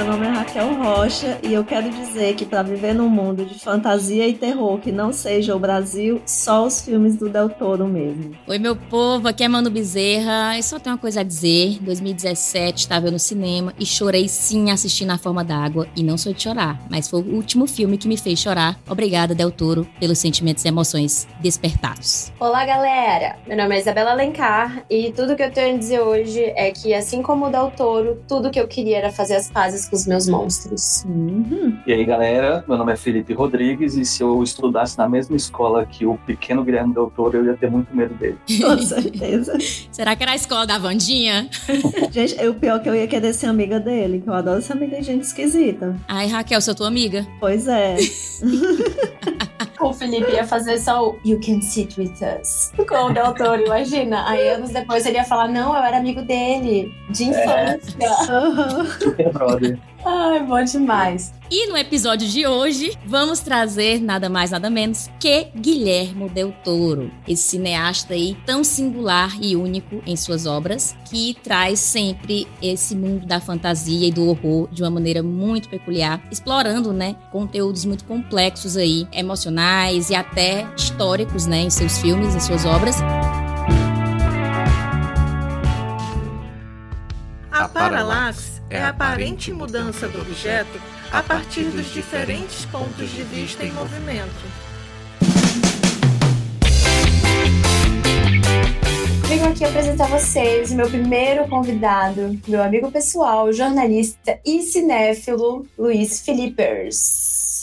Meu nome é Raquel Rocha e eu quero dizer que para viver num mundo de fantasia e terror que não seja o Brasil, só os filmes do Del Toro mesmo. Oi, meu povo, aqui é Mano Bezerra. E só tenho uma coisa a dizer: 2017 estava eu no cinema e chorei sim assistindo A Forma d'Água. E não sou de chorar, mas foi o último filme que me fez chorar. Obrigada, Del Toro, pelos sentimentos e emoções despertados. Olá, galera! Meu nome é Isabela Alencar e tudo que eu tenho a dizer hoje é que, assim como o Del Toro, tudo que eu queria era fazer as pazes com os meus monstros. Uhum. E aí, galera, meu nome é Felipe Rodrigues e se eu estudasse na mesma escola que o pequeno Guilherme Del Toro, eu ia ter muito medo dele. Com certeza. Será que era a escola da Vandinha? gente, o pior é que eu ia querer ser amiga dele, que eu adoro ser amiga de gente esquisita. Ai, Raquel, sou tua amiga. Pois é. O Felipe ia fazer só o You can sit with us com o Del Toro, imagina. Aí anos depois ele ia falar: Não, eu era amigo dele, de infância. Uhum. Super brother. Ai, bom demais. E no episódio de hoje, vamos trazer nada mais nada menos que Guilhermo Del Toro, esse cineasta aí tão singular e único em suas obras, que traz sempre esse mundo da fantasia e do horror de uma maneira muito peculiar, explorando, né, conteúdos muito complexos aí, emocionais e até históricos, né, em seus filmes, em suas obras. A paralaxe é a aparente mudança do objeto a partir dos diferentes pontos de vista em movimento. Venho aqui apresentar a vocês o meu primeiro convidado, meu amigo pessoal, jornalista e cinéfilo, Luiz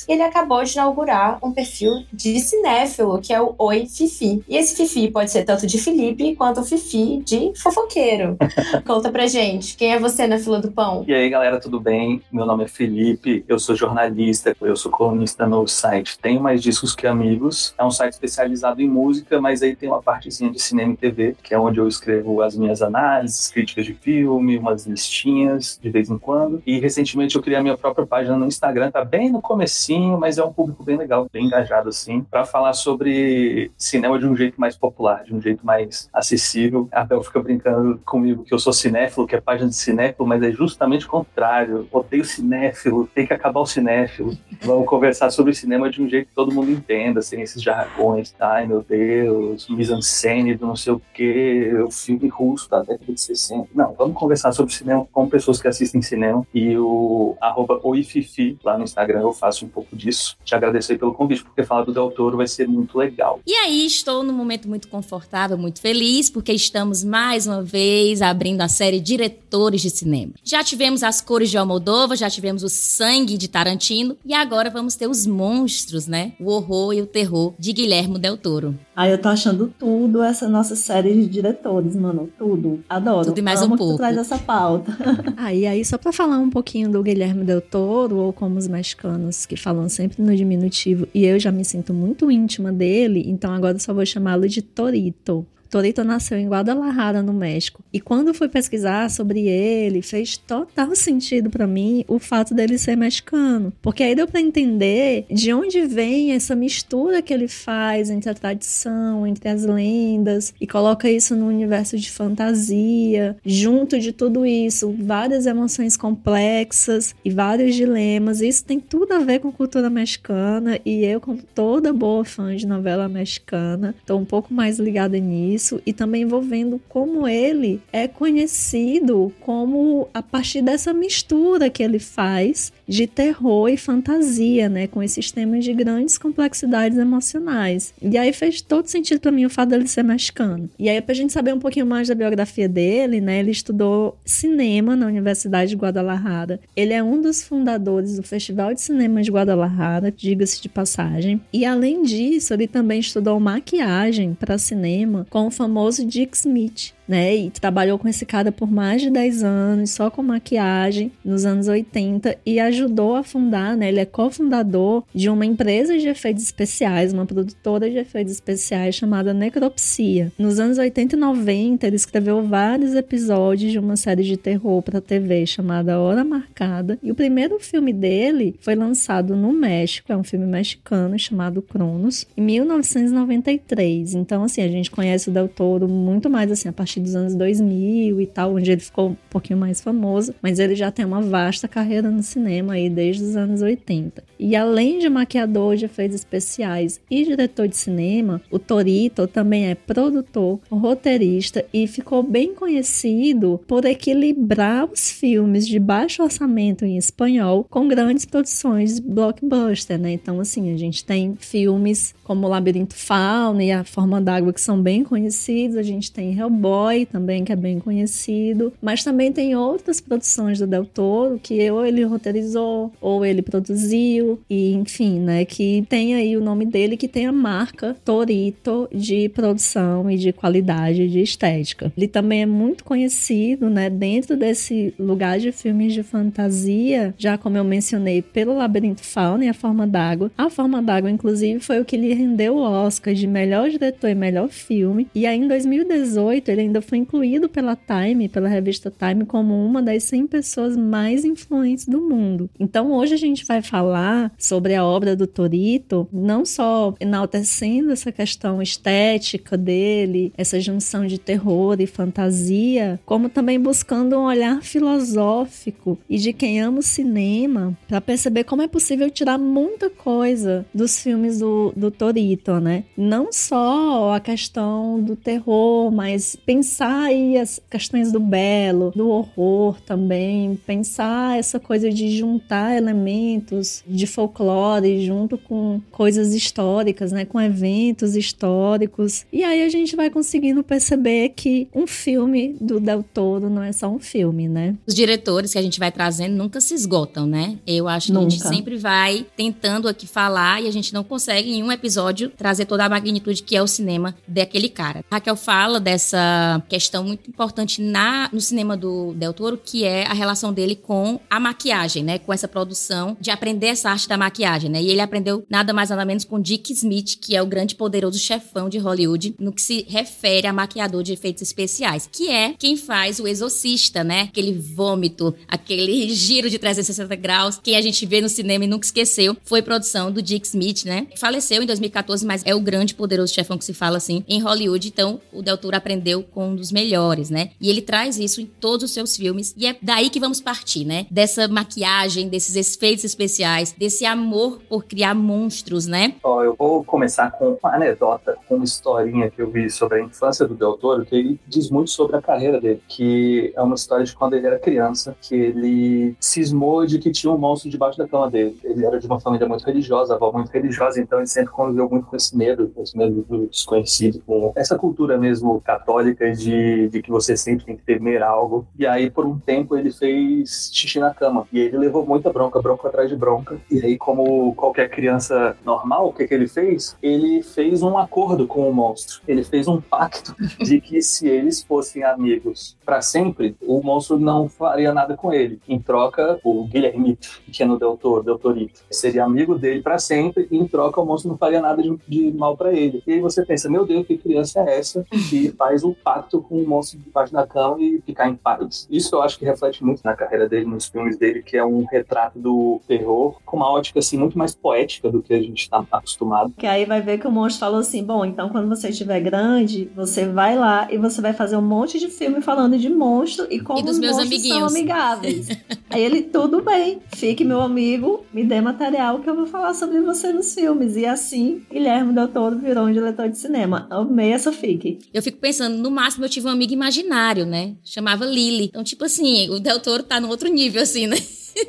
Filipers. Ele acabou de inaugurar um perfil de cinéfilo, que é o Oi Fifi. E esse Fifi pode ser tanto de Felipe quanto o Fifi de fofoqueiro. Conta pra gente, quem é você na fila do pão? E aí, galera, tudo bem? Meu nome é Felipe, eu sou jornalista, eu sou colunista no site Tenho Mais Discos Que Amigos. É um site especializado em música, mas aí tem uma partezinha de cinema e TV, que é onde eu escrevo as minhas análises, críticas de filme, umas listinhas de vez em quando. E recentemente eu criei a minha própria página no Instagram, tá bem no comecinho, mas é um público bem legal, bem engajado assim, para falar sobre cinema de um jeito mais popular, de um jeito mais acessível. A Bel fica brincando comigo que eu sou cinéfilo, que é página de cinéfilo, mas é justamente o contrário. Odeio cinéfilo, tem que acabar o cinéfilo. Vamos conversar sobre cinema de um jeito que todo mundo entenda, sem esses jargões. Ai, meu Deus, mise-en-scène do não sei o quê, o filme russo da década de 60. Não, vamos conversar sobre cinema com pessoas que assistem cinema. E o arroba oififi lá no Instagram eu faço um pouco disso. Te agradeço aí pelo convite, porque falar do Del Toro vai ser muito legal. E aí, estou num momento muito confortável, muito feliz, porque estamos mais uma vez abrindo a série Diretores de Cinema. Já tivemos as cores de Almodóvar, já tivemos o sangue de Tarantino, e agora vamos ter os monstros, né? O horror e o terror de Guilhermo Del Toro. Aí eu tô achando tudo essa nossa série de diretores, mano. Tudo. Adoro. Tudo e mais Amo um que tu pouco. traz essa pauta. Ah, e aí, só pra falar um pouquinho do Guilherme Del Toro, ou como os mexicanos que falam sempre no diminutivo, e eu já me sinto muito íntima dele, então agora eu só vou chamá-lo de Torito. Torito nasceu em Guadalajara, no México. E quando fui pesquisar sobre ele, fez total sentido pra mim o fato dele ser mexicano. Porque aí deu pra entender de onde vem essa mistura que ele faz entre a tradição, entre as lendas, e coloca isso no universo de fantasia. Junto de tudo isso, várias emoções complexas e vários dilemas. Isso tem tudo a ver com cultura mexicana. E eu, como toda boa fã de novela mexicana, tô um pouco mais ligada nisso isso e também envolvendo como ele é conhecido como a partir dessa mistura que ele faz de terror e fantasia, né, com esses temas de grandes complexidades emocionais. E aí fez todo sentido para mim o fato dele ser mexicano. E aí pra gente saber um pouquinho mais da biografia dele, né, ele estudou cinema na Universidade de Guadalajara. Ele é um dos fundadores do Festival de Cinema de Guadalajara, diga-se de passagem. E além disso, ele também estudou maquiagem para cinema com o famoso Dick Smith. Né? E trabalhou com esse cara por mais de 10 anos, só com maquiagem, nos anos 80, e ajudou a fundar, né? Ele é cofundador de uma empresa de efeitos especiais, uma produtora de efeitos especiais chamada Necropsia. Nos anos 80 e 90, ele escreveu vários episódios de uma série de terror para TV chamada Hora Marcada, e o primeiro filme dele foi lançado no México, é um filme mexicano chamado Cronos, em 1993. Então, assim, a gente conhece o Del Toro muito mais assim a partir dos anos 2000 e tal, onde ele ficou um pouquinho mais famoso, mas ele já tem uma vasta carreira no cinema aí desde os anos 80. E além de maquiador de efeitos especiais e diretor de cinema, o Torito também é produtor, roteirista e ficou bem conhecido por equilibrar os filmes de baixo orçamento em espanhol com grandes produções blockbuster, né? Então, assim, a gente tem filmes como Labirinto Fauna e A Forma d'Água que são bem conhecidos, a gente tem Hellboy também, que é bem conhecido, mas também tem outras produções do Del Toro que ou ele roteirizou ou ele produziu, e enfim, né, que tem aí o nome dele, que tem a marca Torito de produção e de qualidade de estética. Ele também é muito conhecido, né, dentro desse lugar de filmes de fantasia, já como eu mencionei, pelo Labirinto Fauna e A Forma d'Água. A Forma d'Água, inclusive, foi o que lhe rendeu o Oscar de melhor diretor e melhor filme, e aí em 2018 ele ainda foi incluído pela Time, pela revista Time, como uma das 100 pessoas mais influentes do mundo. Então hoje a gente vai falar sobre a obra do Torito, não só enaltecendo essa questão estética dele, essa junção de terror e fantasia, como também buscando um olhar filosófico e de quem ama o cinema para perceber como é possível tirar muita coisa dos filmes do, do Torito, né? Não só a questão do terror, mas pensar aí as questões do belo, do horror também, pensar essa coisa de juntar elementos de folclore junto com coisas históricas, né, com eventos históricos. E aí a gente vai conseguindo perceber que um filme do Del Toro não é só um filme, né? Os diretores que a gente vai trazendo nunca se esgotam, né? Eu acho que nunca. a gente sempre vai tentando aqui falar e a gente não consegue em um episódio trazer toda a magnitude que é o cinema daquele cara. Raquel fala dessa questão muito importante na, no cinema do Del Toro, que é a relação dele com a maquiagem, né? Com essa produção de aprender essa arte da maquiagem, né? E ele aprendeu nada mais nada menos com Dick Smith, que é o grande poderoso chefão de Hollywood, no que se refere a maquiador de efeitos especiais, que é quem faz o exorcista, né? Aquele vômito, aquele giro de 360 graus, que a gente vê no cinema e nunca esqueceu, foi produção do Dick Smith, né? Faleceu em 2014, mas é o grande poderoso chefão que se fala assim em Hollywood, então o Del Toro aprendeu com um dos melhores, né? E ele traz isso em todos os seus filmes, e é daí que vamos partir, né? Dessa maquiagem, desses efeitos especiais, desse amor por criar monstros, né? Ó, eu vou começar com uma anedota, uma historinha que eu vi sobre a infância do Del Toro, que ele diz muito sobre a carreira dele, que é uma história de quando ele era criança, que ele cismou de que tinha um monstro debaixo da cama dele. Ele era de uma família muito religiosa, avó muito religiosa, então ele sempre conviveu muito com esse medo, com esse medo do desconhecido, com essa cultura mesmo católica de, de que você sempre tem que temer algo. E aí, por um tempo, ele fez xixi na cama. E ele levou muita bronca, bronca atrás de bronca. E aí, como qualquer criança normal, o que, que ele fez? Ele fez um acordo com o monstro. Ele fez um pacto de que se eles fossem amigos para sempre, o monstro não faria nada com ele. Em troca, o Guilherme, que é no Del Toro, Del Torito, seria amigo dele para sempre. E em troca, o monstro não faria nada de, de mal para ele. E aí você pensa, meu Deus, que criança é essa que faz um pacto com o monstro debaixo da cama e ficar em paz? Isso eu acho que reflete muito na carreira dele, nos filmes dele, que é um retrato do terror com uma ótica assim muito mais poética do que a gente está acostumado. Que aí vai ver que o monstro falou assim: bom, então quando você estiver grande, você vai lá e você vai fazer um monte de filme falando de monstro e como e os meus amiguinhos. são amigáveis. aí ele, tudo bem, fique meu amigo, me dê material que eu vou falar sobre você nos filmes. E assim, Guilherme Del Toro virou um diretor de cinema. Amei essa fique. Eu fico pensando, no máximo eu tive um amigo imaginário, né? Chamava Lily. Então, tipo assim, o Del Toro tá no outro nível, assim, né?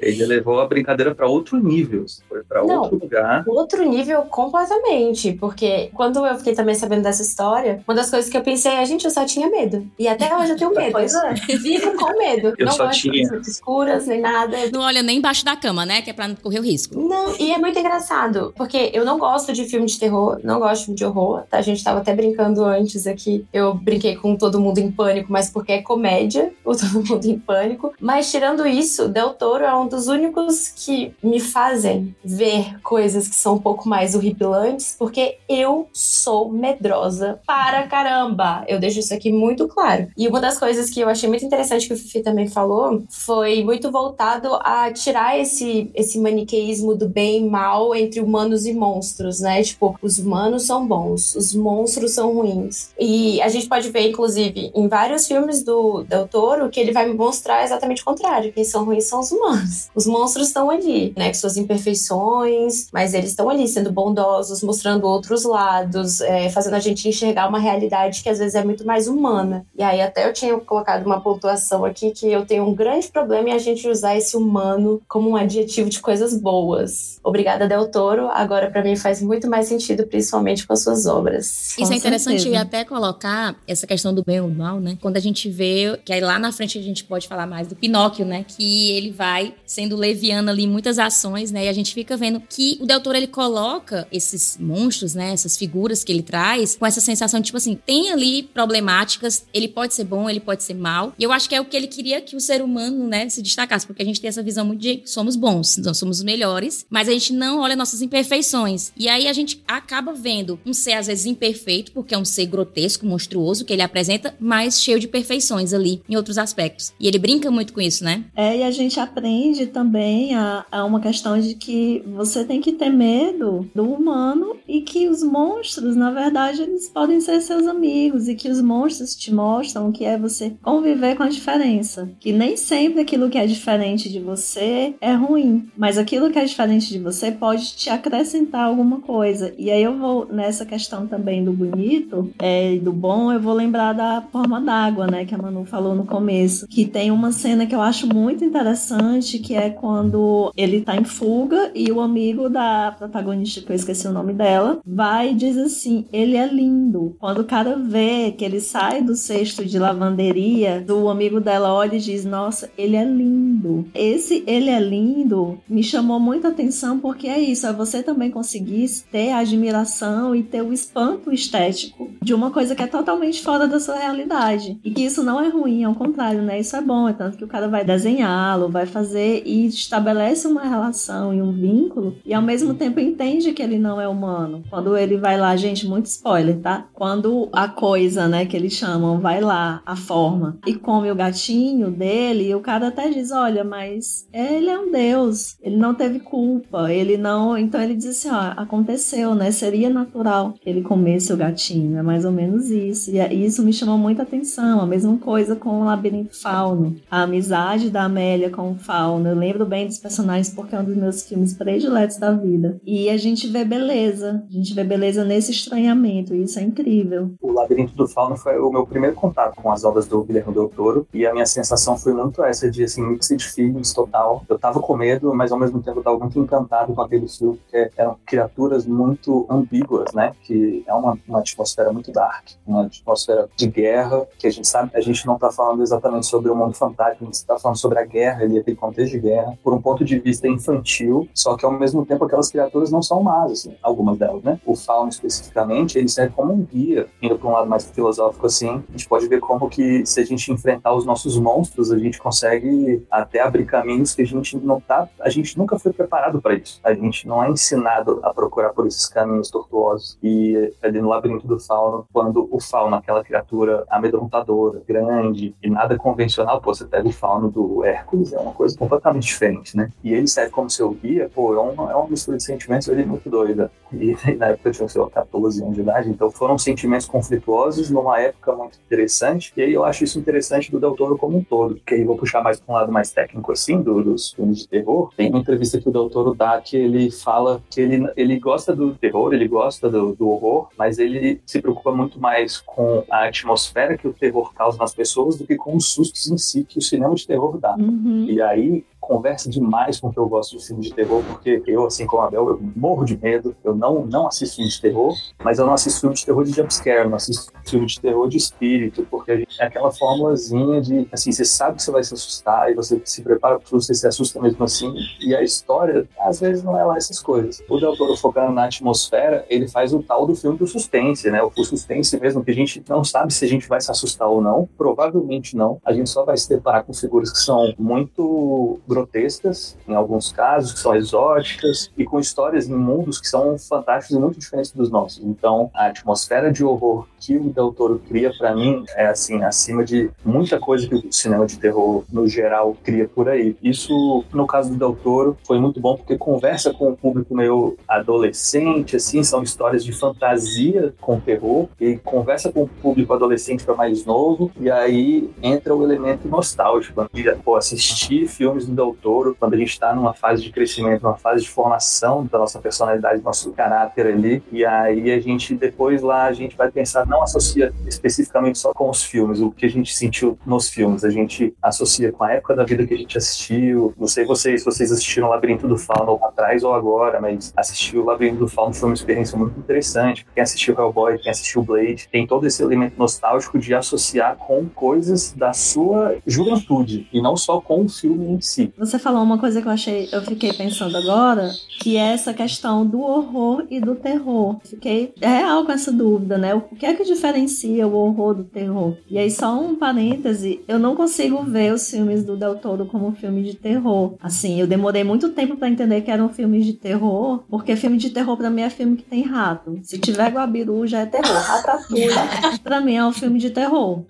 Ele levou a brincadeira para outro nível, foi para outro lugar. Outro nível completamente, porque quando eu fiquei também sabendo dessa história, uma das coisas que eu pensei é, gente, eu só tinha medo. E até hoje eu tenho medo. Pois é. Vivo com medo. Eu não só gosto tinha. de coisas escuras nem nada. Não olha nem embaixo da cama, né? Que é pra não correr o risco. Não, e é muito engraçado, porque eu não gosto de filme de terror, não gosto de filme de horror, tá? A gente tava até brincando antes aqui. Eu brinquei com Todo Mundo em Pânico, mas porque é comédia, o Todo Mundo em Pânico. Mas tirando isso, Del Toro é um dos únicos que me fazem ver coisas que são um pouco mais horripilantes, porque eu sou medrosa para caramba. Eu deixo isso aqui muito claro. E uma das coisas que eu achei muito interessante que o Fifi também falou foi muito voltado a tirar esse, esse maniqueísmo do bem e mal entre humanos e monstros, né? Tipo, os humanos são bons, os monstros são ruins. E a gente pode ver, inclusive, em vários filmes do Del Toro, que ele vai mostrar exatamente o contrário. Quem são ruins são os humanos. Os monstros estão ali, né? Com suas imperfeições, mas eles estão ali sendo bondosos, mostrando outros lados, é, fazendo a gente enxergar uma realidade que às vezes é muito mais humana. E aí até eu tinha colocado uma pontuação aqui que eu tenho um grande problema em a gente usar esse humano como um adjetivo de coisas boas. Obrigada, Del Toro. Agora, para mim, faz muito mais sentido, principalmente com as suas obras. Isso Com é interessante certeza. até colocar essa questão do bem e do mal, né? Quando a gente vê, que aí lá na frente a gente pode falar mais do Pinóquio, né? Que ele vai sendo leviano ali muitas ações, né? E a gente fica vendo que o Del Toro, ele coloca esses monstros, né? Essas figuras que ele traz com essa sensação de, tipo assim, tem ali problemáticas, ele pode ser bom, ele pode ser mal. E eu acho que é o que ele queria que o ser humano, né, se destacasse, porque a gente tem essa visão muito de somos bons, nós somos os melhores, mas a gente não olha nossas imperfeições. E aí a gente acaba vendo um ser às vezes imperfeito, porque é um ser grotesco, monstruoso que ele apresenta, mas cheio de perfeições ali em outros aspectos. E ele brinca muito com isso, né? É, e a gente aprende também a, a uma questão de que você tem que ter medo do humano e que os monstros, na verdade, eles podem ser seus amigos e que os monstros te mostram que é você conviver com a diferença. Que nem sempre aquilo que é diferente de você é ruim, mas aquilo que é diferente de você pode te acrescentar alguma coisa. E aí eu vou nessa questão também do bonito é, e do bom, eu vou lembrar da forma d'água, né, que a Manu falou no começo, que tem uma cena que eu acho muito interessante, que é quando ele tá em fuga e o amigo da protagonista, que eu esqueci o nome dela, vai e diz assim: ele é lindo. Quando o cara vê que ele sai do cesto de lavanderia, o amigo dela olha e diz: Nossa, ele é lindo. Esse ele é lindo me chamou muita atenção porque é isso, é você também conseguir ter a admiração e ter o espanto estético de uma coisa que é totalmente fora da sua realidade. E que isso não é ruim, ao contrário, né? Isso é bom, é tanto que o cara vai desenhá-lo, vai fazer e estabelece uma relação e um vínculo e ao mesmo tempo entende que ele não é humano. Quando ele vai lá, gente, muito spoiler, tá? Quando a coisa, né, que eles chamam, vai lá, a forma, e come o gatinho dele, o cara até diz: Olha, mas ele é um deus, ele não teve culpa, ele não. Então ele diz assim: Ó, aconteceu, né? Seria natural que ele comesse o gatinho, é mais ou menos isso. E é- isso me chamou muita atenção. A mesma coisa com o Labirinto Fauno, a amizade da Amélia com o Fauno. Eu lembro bem dos personagens porque é um dos meus filmes prediletos da vida. E a gente vê beleza, a gente vê beleza nesse estranhamento, e isso é incrível. O Labirinto do Fauno foi o meu primeiro contato com as obras do Guilherme Del Toro e a minha sensação foi muito essa de assim mixed feelings total. Eu tava com medo, mas ao mesmo tempo eu tava muito encantado com aquele filme porque eram criaturas muito ambíguas, né? Que é uma, uma atmosfera muito dark, uma atmosfera de guerra que a gente sabe, a gente não tá falando exatamente sobre o mundo fantástico, a gente tá falando sobre a guerra, ali aquele contexto de guerra, por um ponto de vista infantil, só que ao mesmo tempo aquelas criaturas não são más, assim, algumas delas, né? O Fauno especificamente, ele serve como um guia, indo para um lado mais filosófico assim, a gente pode ver como que se a gente enfrentar os nossos monstros, a gente consegue até abrir caminhos que a gente não tá, a gente nunca foi preparado para isso. A gente não é ensinado a procurar por esses caminhos tortuosos. E ali no labirinto do Fauno, quando o Fauno, aquela criatura amedrontadora, grande e nada convencional, pô, você pega o Fauno do Hércules, é uma coisa completamente diferente, né? E ele serve como seu guia, pô, é uma, é uma mistura de sentimentos ali muito doida. E na época eu tinha, sei lá, 14 anos de idade, então foram sentimentos conflituosos numa época muito interessante. E aí eu acho isso interessante do Del Toro como um todo, porque aí vou puxar mais para um lado mais técnico assim, do, dos filmes de terror. Tem uma entrevista que o Del Toro dá que ele fala que ele, ele gosta do terror, ele gosta do, do horror, mas ele se preocupa muito mais com a atmosfera que o terror causa nas pessoas do que com os sustos em si que o cinema de terror dá. Uhum. E aí, week. Conversa demais com o que eu gosto de filme de terror, porque eu, assim como a Abel, eu morro de medo, eu não, não assisto filme de terror, mas eu não assisto filme de terror de jumpscare, não assisto filme de terror de espírito, porque a gente é aquela formulazinha de, assim, você sabe que você vai se assustar e você se prepara para você se assusta mesmo assim, e a história, às vezes, não é lá essas coisas. O Del Toro focando na atmosfera, ele faz o tal do filme do suspense, né? O suspense mesmo, que a gente não sabe se a gente vai se assustar ou não, provavelmente não. A gente só vai se deparar com figuras que são muito grotescas, em alguns casos, que são exóticas, e com histórias em mundos que são fantásticos e muito diferentes dos nossos. Então, a atmosfera de horror que o Del Toro cria, para mim, é assim, acima de muita coisa que o cinema de terror, no geral, cria por aí. Isso, no caso do Del Toro, foi muito bom porque conversa com o público meio adolescente, assim, são histórias de fantasia com terror, e conversa com o público adolescente para mais novo, e aí entra o elemento nostálgico. Pô, assistir filmes do Del Toro, quando a gente está numa fase de crescimento, numa fase de formação da nossa personalidade, do nosso caráter ali, e aí a gente, depois lá, a gente vai pensar, não associa especificamente só com os filmes, o que a gente sentiu nos filmes, a gente associa com a época da vida que a gente assistiu, não sei vocês, se vocês assistiram Labirinto do Fauno atrás ou agora, mas assistir o Labirinto do Fauno foi uma experiência muito interessante, quem assistiu Hellboy, quem assistiu Blade, tem todo esse elemento nostálgico de associar com coisas da sua juventude, e não só com o filme em si. Você falou uma coisa que eu achei, eu fiquei pensando agora, que é essa questão do horror e do terror. Fiquei real com essa dúvida, né? O que é que diferencia o horror do terror? E aí, só um parêntese, eu não consigo ver os filmes do Del Toro como filme de terror. Assim, eu demorei muito tempo para entender que eram filmes de terror, porque filme de terror para mim é filme que tem rato. Se tiver Guabiru, já é terror. Ratatouille, pra mim é um filme de terror.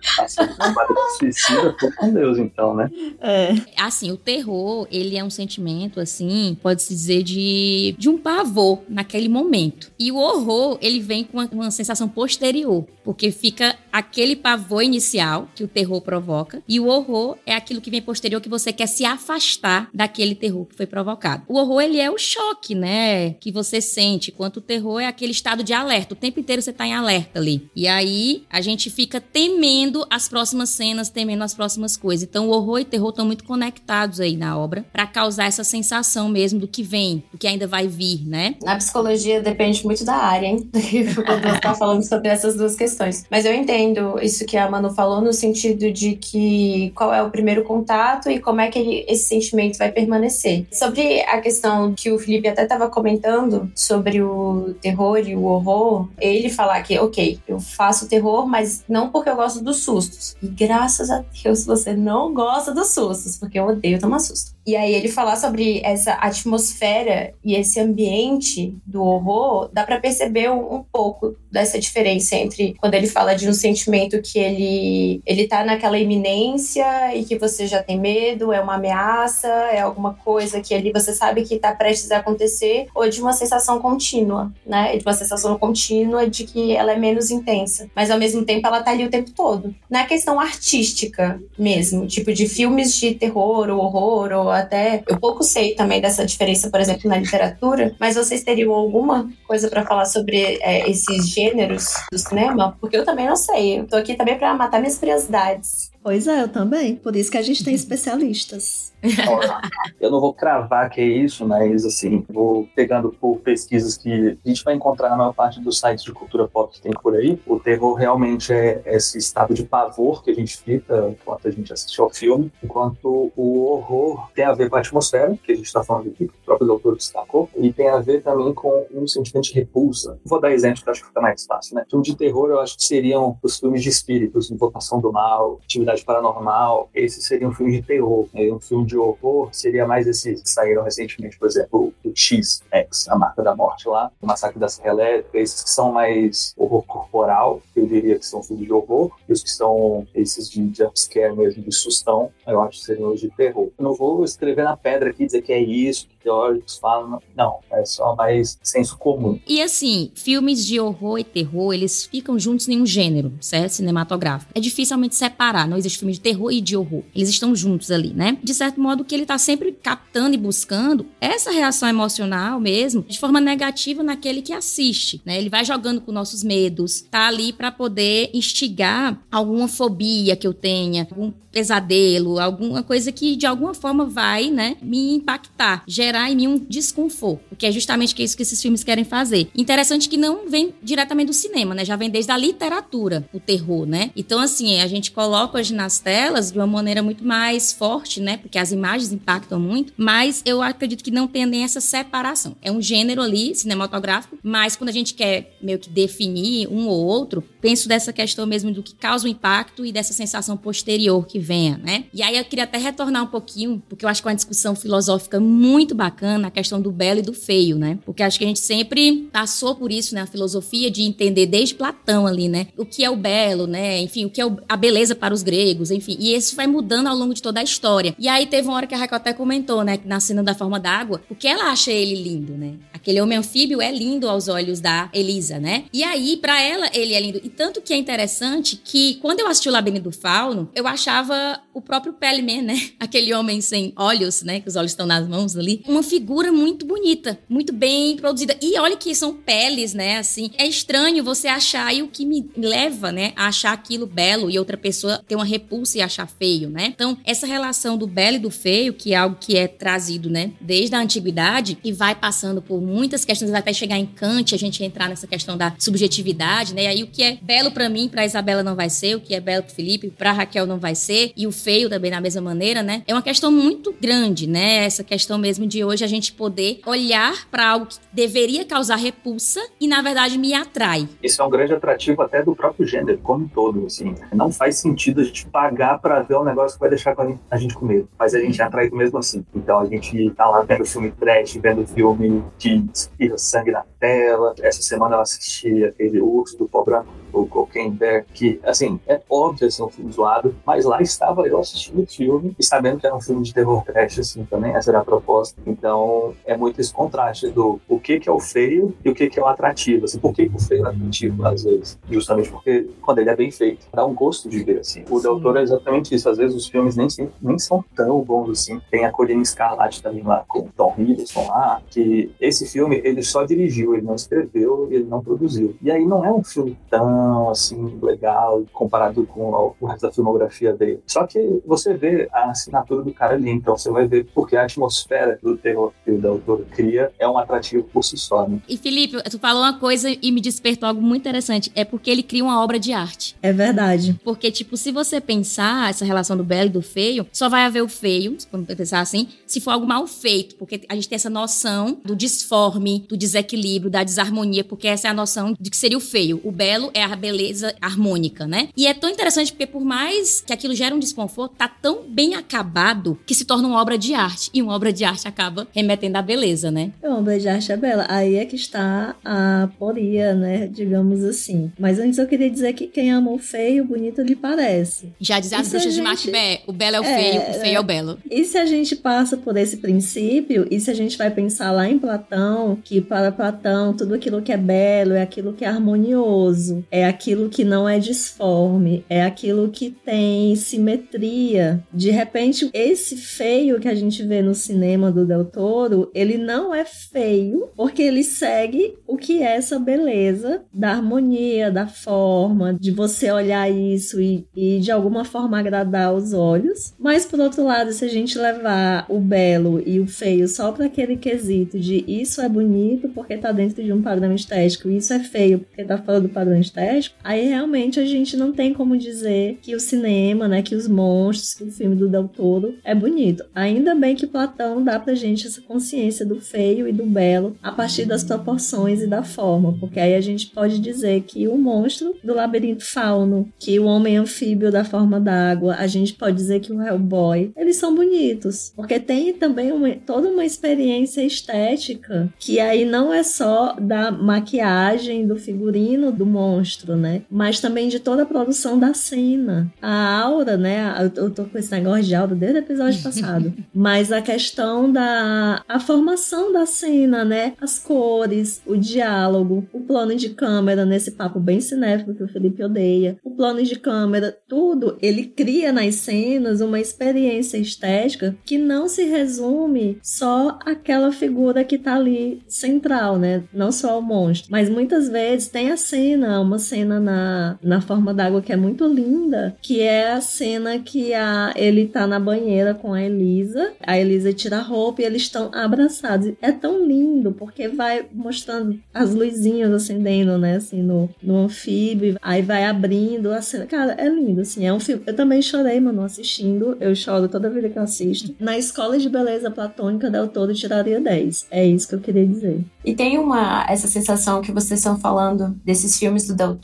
Suicida, foi com Deus, então, né? É. Assim, o terror, ele é um sentimento, assim, pode-se dizer, de, de um pavor naquele momento. E o horror, ele vem com uma, uma sensação posterior, porque fica aquele pavor inicial que o terror provoca, e o horror é aquilo que vem posterior que você quer se afastar daquele terror que foi provocado. O horror, ele é o choque, né, que você sente, enquanto o terror é aquele estado de alerta. O tempo inteiro você tá em alerta ali. E aí, a gente fica temendo as próximas cenas, temendo as próximas coisas. Então, o horror e o terror estão muito conectados aí na obra para causar essa sensação mesmo do que vem, do que ainda vai vir, né? Na psicologia depende muito da área, hein? Quando você tá falando sobre essas duas questões. Mas eu entendo isso que a Manu falou no sentido de que qual é o primeiro contato e como é que ele, esse sentimento vai permanecer. Sobre a questão que o Felipe até estava comentando sobre o terror e o horror, ele falar que, ok, eu faço terror, mas não porque eu gosto dos sustos. E graças a Deus você não gosta dos sustos, porque eu odeio tomar susto. E aí ele falar sobre essa atmosfera e esse ambiente do horror, dá para perceber um, pouco dessa diferença entre quando ele fala de um sentimento que ele ele tá naquela iminência e que você já tem medo, é uma ameaça, é alguma coisa que ali você sabe que tá prestes a acontecer, ou de uma sensação contínua, né? De uma sensação contínua de que ela é menos intensa, mas ao mesmo tempo ela tá ali o tempo todo. Na questão artística mesmo, tipo de filmes de terror ou horror ou até eu pouco sei também dessa diferença, por exemplo, na literatura, mas vocês teriam alguma coisa para falar sobre é, esses gêneros do cinema? Porque eu também não sei. Eu tô aqui também para matar minhas curiosidades. Pois é, eu também. Por isso que a gente tem especialistas. eu não vou cravar que é isso, mas assim, vou pegando por pesquisas que a gente vai encontrar na maior parte dos sites de cultura pop que tem por aí. O terror realmente é esse estado de pavor que a gente fica enquanto a gente assiste ao filme, enquanto o horror tem a ver com a atmosfera, que a gente está falando aqui, que o próprio doutor destacou, e tem a ver também com um sentimento de repulsa. Vou dar exemplos que eu acho que fica mais fácil, né? Filme de terror eu acho que seriam os filmes de espíritos, Invocação do Mal, Atividade Paranormal, esses seriam filmes de terror. Né? Um filme de horror seria mais esses que saíram recentemente, por exemplo, o X, X, a marca da morte lá, o Massacre da Serra Elétrica, esses que são mais horror corporal, eu diria que são filmes de horror, e os que são esses de jumpscare mesmo, de sustão, eu acho que seriam os de terror. Eu não vou escrever na pedra aqui dizer que é isso, teóricos falam, não, é só mais senso comum. E assim, filmes de horror e terror, eles ficam juntos em um gênero, certo? Cinematográfico. É dificilmente separar, não existe filme de terror e de horror. Eles estão juntos ali, né? De certo modo que ele tá sempre captando e buscando essa reação emocional mesmo, de forma negativa naquele que assiste, né? Ele vai jogando com nossos medos, tá ali para poder instigar alguma fobia que eu tenha, algum pesadelo, alguma coisa que de alguma forma vai, né, me impactar, gerar em mim um desconforto, porque é justamente isso que esses filmes querem fazer. Interessante que não vem diretamente do cinema, né, já vem desde a literatura, o terror, né? Então assim, a gente coloca hoje nas telas de uma maneira muito mais forte, né, porque as imagens impactam muito, mas eu acredito que não tem nem essa separação. É um gênero ali cinematográfico, mas quando a gente quer meio que definir um ou outro, penso dessa questão mesmo do que causa o impacto e dessa sensação posterior que venha, né? E aí eu queria até retornar um pouquinho, porque eu acho que é uma discussão filosófica muito bacana, a questão do belo e do feio, né? Porque acho que a gente sempre passou por isso, né? A filosofia de entender desde Platão ali, né? O que é o belo, né? Enfim, o que é a beleza para os gregos, enfim. E isso vai mudando ao longo de toda a história. E aí teve uma hora que a Raquel até comentou, né? Na cena da forma d'água, porque ela acha ele lindo, né? Aquele homem anfíbio é lindo aos olhos da Elisa, né? E aí, para ela, ele é lindo. E tanto que é interessante que quando eu assisti o Labirinto do Fauno, eu achava o próprio Pelleman, né? Aquele homem sem olhos, né? Que os olhos estão nas mãos ali. Uma figura muito bonita, muito bem produzida. E olha que são peles, né? Assim, é estranho você achar e o que me leva, né? A achar aquilo belo e outra pessoa ter uma repulsa e achar feio, né? Então, essa relação do belo e do feio, que é algo que é trazido, né? Desde a antiguidade e vai passando por muitas questões até chegar em Kant, a gente entrar nessa questão da subjetividade, né? E aí o que é belo para mim, para Isabela não vai ser, o que é belo para Felipe, para Raquel não vai ser, e o também da mesma maneira, né? É uma questão muito grande, né? Essa questão mesmo de hoje a gente poder olhar para algo que deveria causar repulsa e na verdade me atrai. Isso é um grande atrativo até do próprio gênero como um todo, assim. Não faz sentido a gente pagar para ver um negócio que vai deixar a gente com medo, mas a gente é atraído mesmo assim. Então a gente tá lá vendo filme trash, vendo filme que espirra sangue na tela. Essa semana eu assisti aquele Urso do Pó Branco, o Cocaine Bear, que, assim, é óbvio assim, um filme zoado, mas lá estava eu assistindo o filme e sabendo que era um filme de terror trash, assim, também, essa era a proposta. Então, é muito esse contraste do o que que é o feio e o que que é o atrativo, assim, por que, que o feio é atrativo, às vezes? Justamente porque, quando ele é bem feito, dá um gosto de ver, assim. O Del Toro é exatamente isso, às vezes os filmes nem, nem são tão bons, assim. Tem a Colina Escarlate também lá, com Tom Hiddleston lá, que esse filme, ele só dirigiu, ele não escreveu, ele não produziu. E aí não é um filme tão, assim, legal comparado com o resto da filmografia dele. Só que você vê a assinatura do cara ali, então você vai ver porque a atmosfera do terror que o autor cria é um atrativo por si só, né? E Felipe, tu falou uma coisa e me despertou algo muito interessante, é porque ele cria uma obra de arte. É verdade. Porque, tipo, se você pensar essa relação do belo e do feio, só vai haver o feio, vamos pensar assim, se for algo mal feito, porque a gente tem essa noção do disforme, do desequilíbrio, da desarmonia, porque essa é a noção de que seria o feio. O belo é a beleza harmônica, né? E é tão interessante porque por mais que aquilo gere um desconforto, tá tão bem acabado que se torna uma obra de arte. E uma obra de arte acaba remetendo à beleza, né? É uma obra de arte é bela. Aí é que está a poria, né? Digamos assim. Mas antes eu queria dizer que quem ama o feio, bonito lhe parece. Já diz as bruxas gente... de Macbeth, o belo é o é, feio, o feio é o belo. E se a gente passa por esse princípio, e se a gente vai pensar lá em Platão, que para Platão tudo aquilo que é belo é aquilo que é harmonioso, é aquilo que não é disforme, é aquilo que tem simetria. De repente, esse feio que a gente vê no cinema do Del Toro, ele não é feio, porque ele segue o que é essa beleza da harmonia, da forma, de você olhar isso e, e de alguma forma agradar os olhos. Mas por outro lado, se a gente levar o belo e o feio só para aquele quesito de isso é bonito porque tá dentro de um padrão estético, isso é feio porque tá fora do padrão estético, aí realmente a gente não tem como dizer que o cinema, né, que os monstros, que o filme do Del Toro é bonito. Ainda bem que Platão dá pra gente essa consciência do feio e do belo a partir das proporções e da forma, porque aí a gente pode dizer que o monstro do labirinto fauno, que o homem anfíbio da forma d'água, a gente pode dizer que o Hellboy, eles são bonitos, porque tem também uma, toda uma experiência estética que aí não é só da maquiagem, do figurino do monstro, né? Mas também de toda a produção da cena. A aura, né? Eu tô com esse negócio de aura desde o episódio passado. Mas a questão da a formação da cena, né? As cores, o diálogo, o plano de câmera, nesse papo bem cinéfico que o Felipe odeia. O plano de câmera, tudo, ele cria nas cenas uma experiência estética que não se resume só àquela figura que tá ali central, né? Não só o monstro. Mas muitas vezes tem a cena, uma cena na, na forma d'água que é muito linda, que é a cena que a, ele tá na banheira com a Elisa, a Elisa tira a roupa e eles estão abraçados. É tão lindo, porque vai mostrando as luzinhas acendendo, né, assim, no, no anfíbio, aí vai abrindo a cena. Cara, é lindo, assim, é um filme. Eu também chorei, mano, assistindo, eu choro toda vez que eu assisto. Na escola de beleza platônica, Del Toro tiraria 10. É isso que eu queria dizer. E tem uma, essa sensação que vocês estão falando desses filmes do Del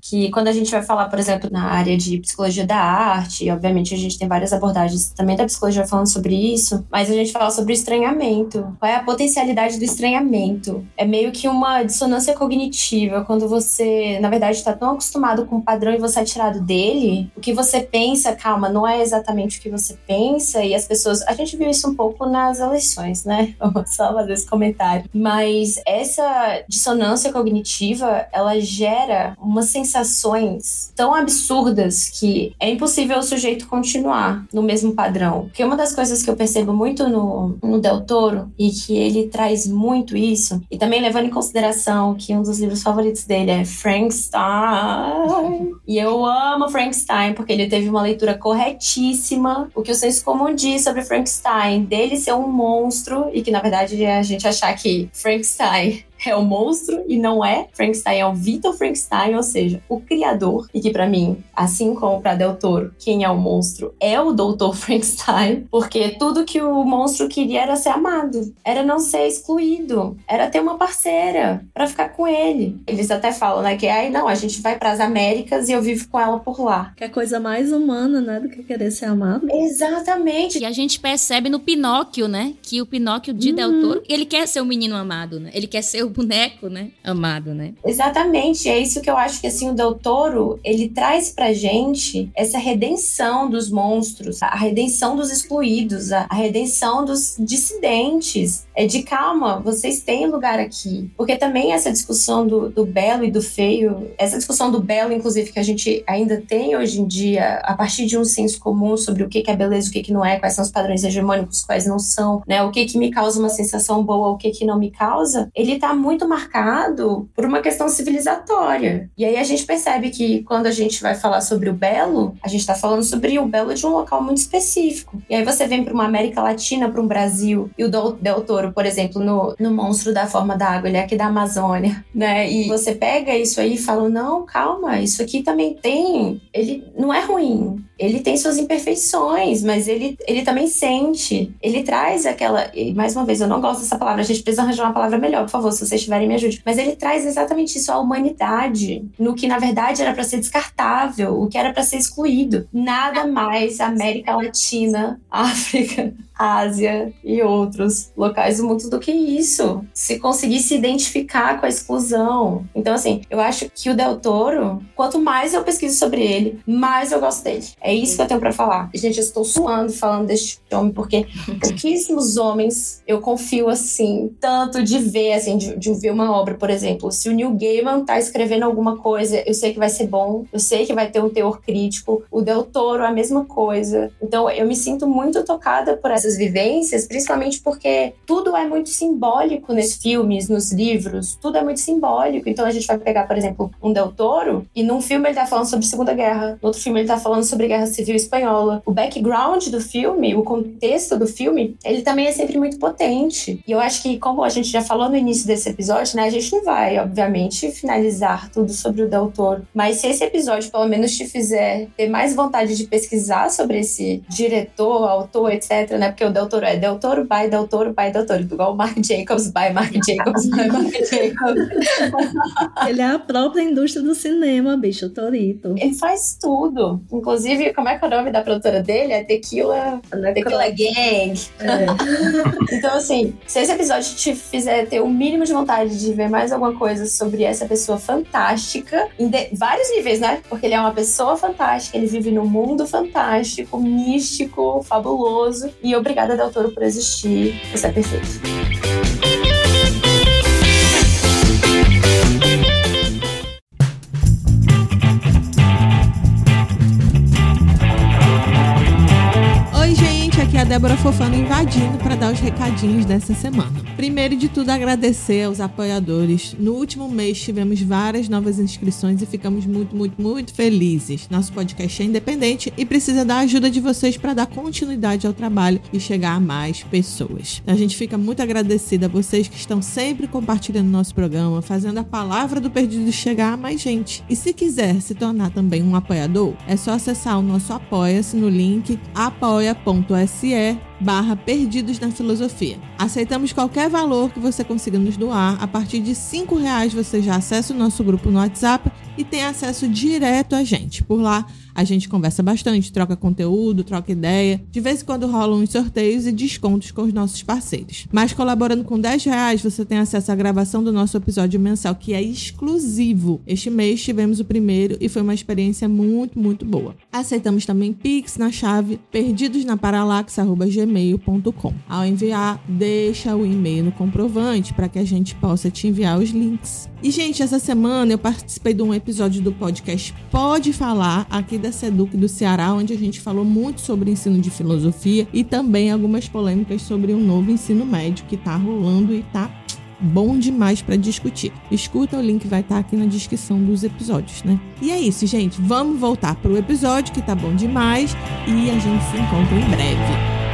Que quando a gente vai falar, por exemplo, na área de psicologia da arte, obviamente a gente tem várias abordagens também da psicologia falando sobre isso, mas a gente fala sobre estranhamento. Qual é a potencialidade do estranhamento? É meio que uma dissonância cognitiva, quando você, na verdade, está tão acostumado com o padrão e você é tirado dele, o que você pensa, calma, não é exatamente o que você pensa, e as pessoas. A gente viu isso um pouco nas eleições, né? Só fazer esse comentário. Mas essa dissonância cognitiva, ela gera umas sensações tão absurdas que é impossível o sujeito continuar no mesmo padrão. Porque uma das coisas que eu percebo muito no, no Del Toro e que ele traz muito isso, e também levando em consideração que um dos livros favoritos dele é Frankenstein. e eu amo Frankenstein porque ele teve uma leitura corretíssima. O que o senso comum diz sobre Frankenstein, dele ser um monstro e que na verdade é a gente achar que Frankenstein é o monstro e não é. Frankenstein é o Victor Frankenstein, ou seja, o criador. E que para mim, assim como para Del Toro, quem é o monstro é o Dr. Frankenstein, porque tudo que o monstro queria era ser amado, era não ser excluído, era ter uma parceira para ficar com ele. Eles até falam, né, que aí não, a gente vai para as Américas e eu vivo com ela por lá. Que é coisa mais humana, né, do que querer ser amado. Exatamente. E a gente percebe no Pinóquio, né, que o Pinóquio de uhum. Del Toro, ele quer ser o menino amado, né? Ele quer ser o boneco, né? Amado, né? Exatamente. É isso que eu acho que assim o Del Toro, ele traz pra gente essa redenção dos monstros, a redenção dos excluídos, a redenção dos dissidentes. É de calma, vocês têm lugar aqui. Porque também essa discussão do, do belo e do feio, essa discussão do belo, inclusive, que a gente ainda tem hoje em dia, a partir de um senso comum sobre o que é beleza, o que não é, quais são os padrões hegemônicos, quais não são, né? O que que me causa uma sensação boa, o que que não me causa, ele tá muito marcado por uma questão civilizatória. E aí a gente percebe que quando a gente vai falar sobre o belo, a gente está falando sobre o belo de um local muito específico. E aí você vem para uma América Latina, para um Brasil, e o Del Toro, por exemplo, no, no Monstro da Forma d'Água, ele é aqui da Amazônia, né? E você pega isso aí e fala: não, calma, isso aqui também tem. Ele não é ruim ele tem suas imperfeições, mas ele, ele também sente. Ele traz aquela. E mais uma vez, eu não gosto dessa palavra, a gente precisa arranjar uma palavra melhor, por favor, se vocês tiverem, me ajude. Mas ele traz exatamente isso, a humanidade, no que na verdade era para ser descartável, o que era para ser excluído. Nada mais América Latina, África, Ásia e outros locais do mundo do que isso. Se conseguir se identificar com a exclusão. Então, assim, eu acho que o Del Toro, quanto mais eu pesquiso sobre ele, mais eu gosto dele. É isso que eu tenho para falar. Gente, eu estou suando falando deste homem, porque pouquíssimos homens eu confio assim, tanto de ver, assim, de, de ver uma obra, por exemplo. Se o Neil Gaiman tá escrevendo alguma coisa, eu sei que vai ser bom, eu sei que vai ter um teor crítico. O Del Toro, a mesma coisa. Então, eu me sinto muito tocada por essas vivências, principalmente porque tudo é muito simbólico nesses filmes, nos livros, tudo é muito simbólico. Então, a gente vai pegar, por exemplo, um Del Toro, e num filme ele tá falando sobre Segunda Guerra, no outro filme ele tá falando sobre Guerra Civil Espanhola. O background do filme, o contexto do filme, ele também é sempre muito potente. E eu acho que, como a gente já falou no início desse episódio, né, a gente não vai, obviamente, finalizar tudo sobre o Del Toro. Mas se esse episódio, pelo menos, te fizer ter mais vontade de pesquisar sobre esse diretor, autor, etc., né? Porque o Del Toro é Del Toro by Del Toro by Del Toro, igual Mark Jacobs by Mark Jacobs by Mark Jacobs. Ele é a própria indústria do cinema, bicho, Torito. Ele faz tudo. Inclusive, como é que é o nome da produtora dele? É Tequila, Tequila Gang. É. então, assim, se esse episódio te fizer ter o mínimo de vontade de ver mais alguma coisa sobre essa pessoa fantástica, em de... vários níveis, né? Porque ele é uma pessoa fantástica, ele vive num mundo fantástico, místico, fabuloso. E obrigada, Del Toro, por existir. Você é perfeito. A Débora Fofano invadindo para dar os recadinhos dessa semana. Primeiro de tudo, agradecer aos apoiadores. No último mês tivemos várias novas inscrições e ficamos muito, muito, muito felizes. Nosso podcast é independente e precisa da ajuda de vocês para dar continuidade ao trabalho e chegar a mais pessoas. A gente fica muito agradecida a vocês que estão sempre compartilhando nosso programa, fazendo a palavra do perdido chegar a mais gente. E se quiser se tornar também um apoiador, é só acessar o nosso apoia-se no link apoia.se se barra Perdidos na Filosofia. Aceitamos qualquer valor que você consiga nos doar. A partir de cinco reais você já acessa o nosso grupo no WhatsApp e tem acesso direto a gente. Por lá a gente conversa bastante, troca conteúdo, troca ideia. De vez em quando rolam uns sorteios e descontos com os nossos parceiros. Mas colaborando com 10 reais, você tem acesso à gravação do nosso episódio mensal, que é exclusivo. Este mês tivemos o primeiro e foi uma experiência muito, muito boa. Aceitamos também Pix na chave perdidosnaparalax.gmail.com. Ao enviar, deixa o e-mail no comprovante para que a gente possa te enviar os links. E, gente, essa semana eu participei de um episódio do podcast Pode Falar, aqui da Seduc do Ceará, onde a gente falou muito sobre ensino de filosofia e também algumas polêmicas sobre o novo ensino médio que tá rolando e tá bom demais para discutir. Escuta, o link vai estar tá aqui na descrição dos episódios, né? E é isso, gente. Vamos voltar pro episódio que tá bom demais e a gente se encontra em breve.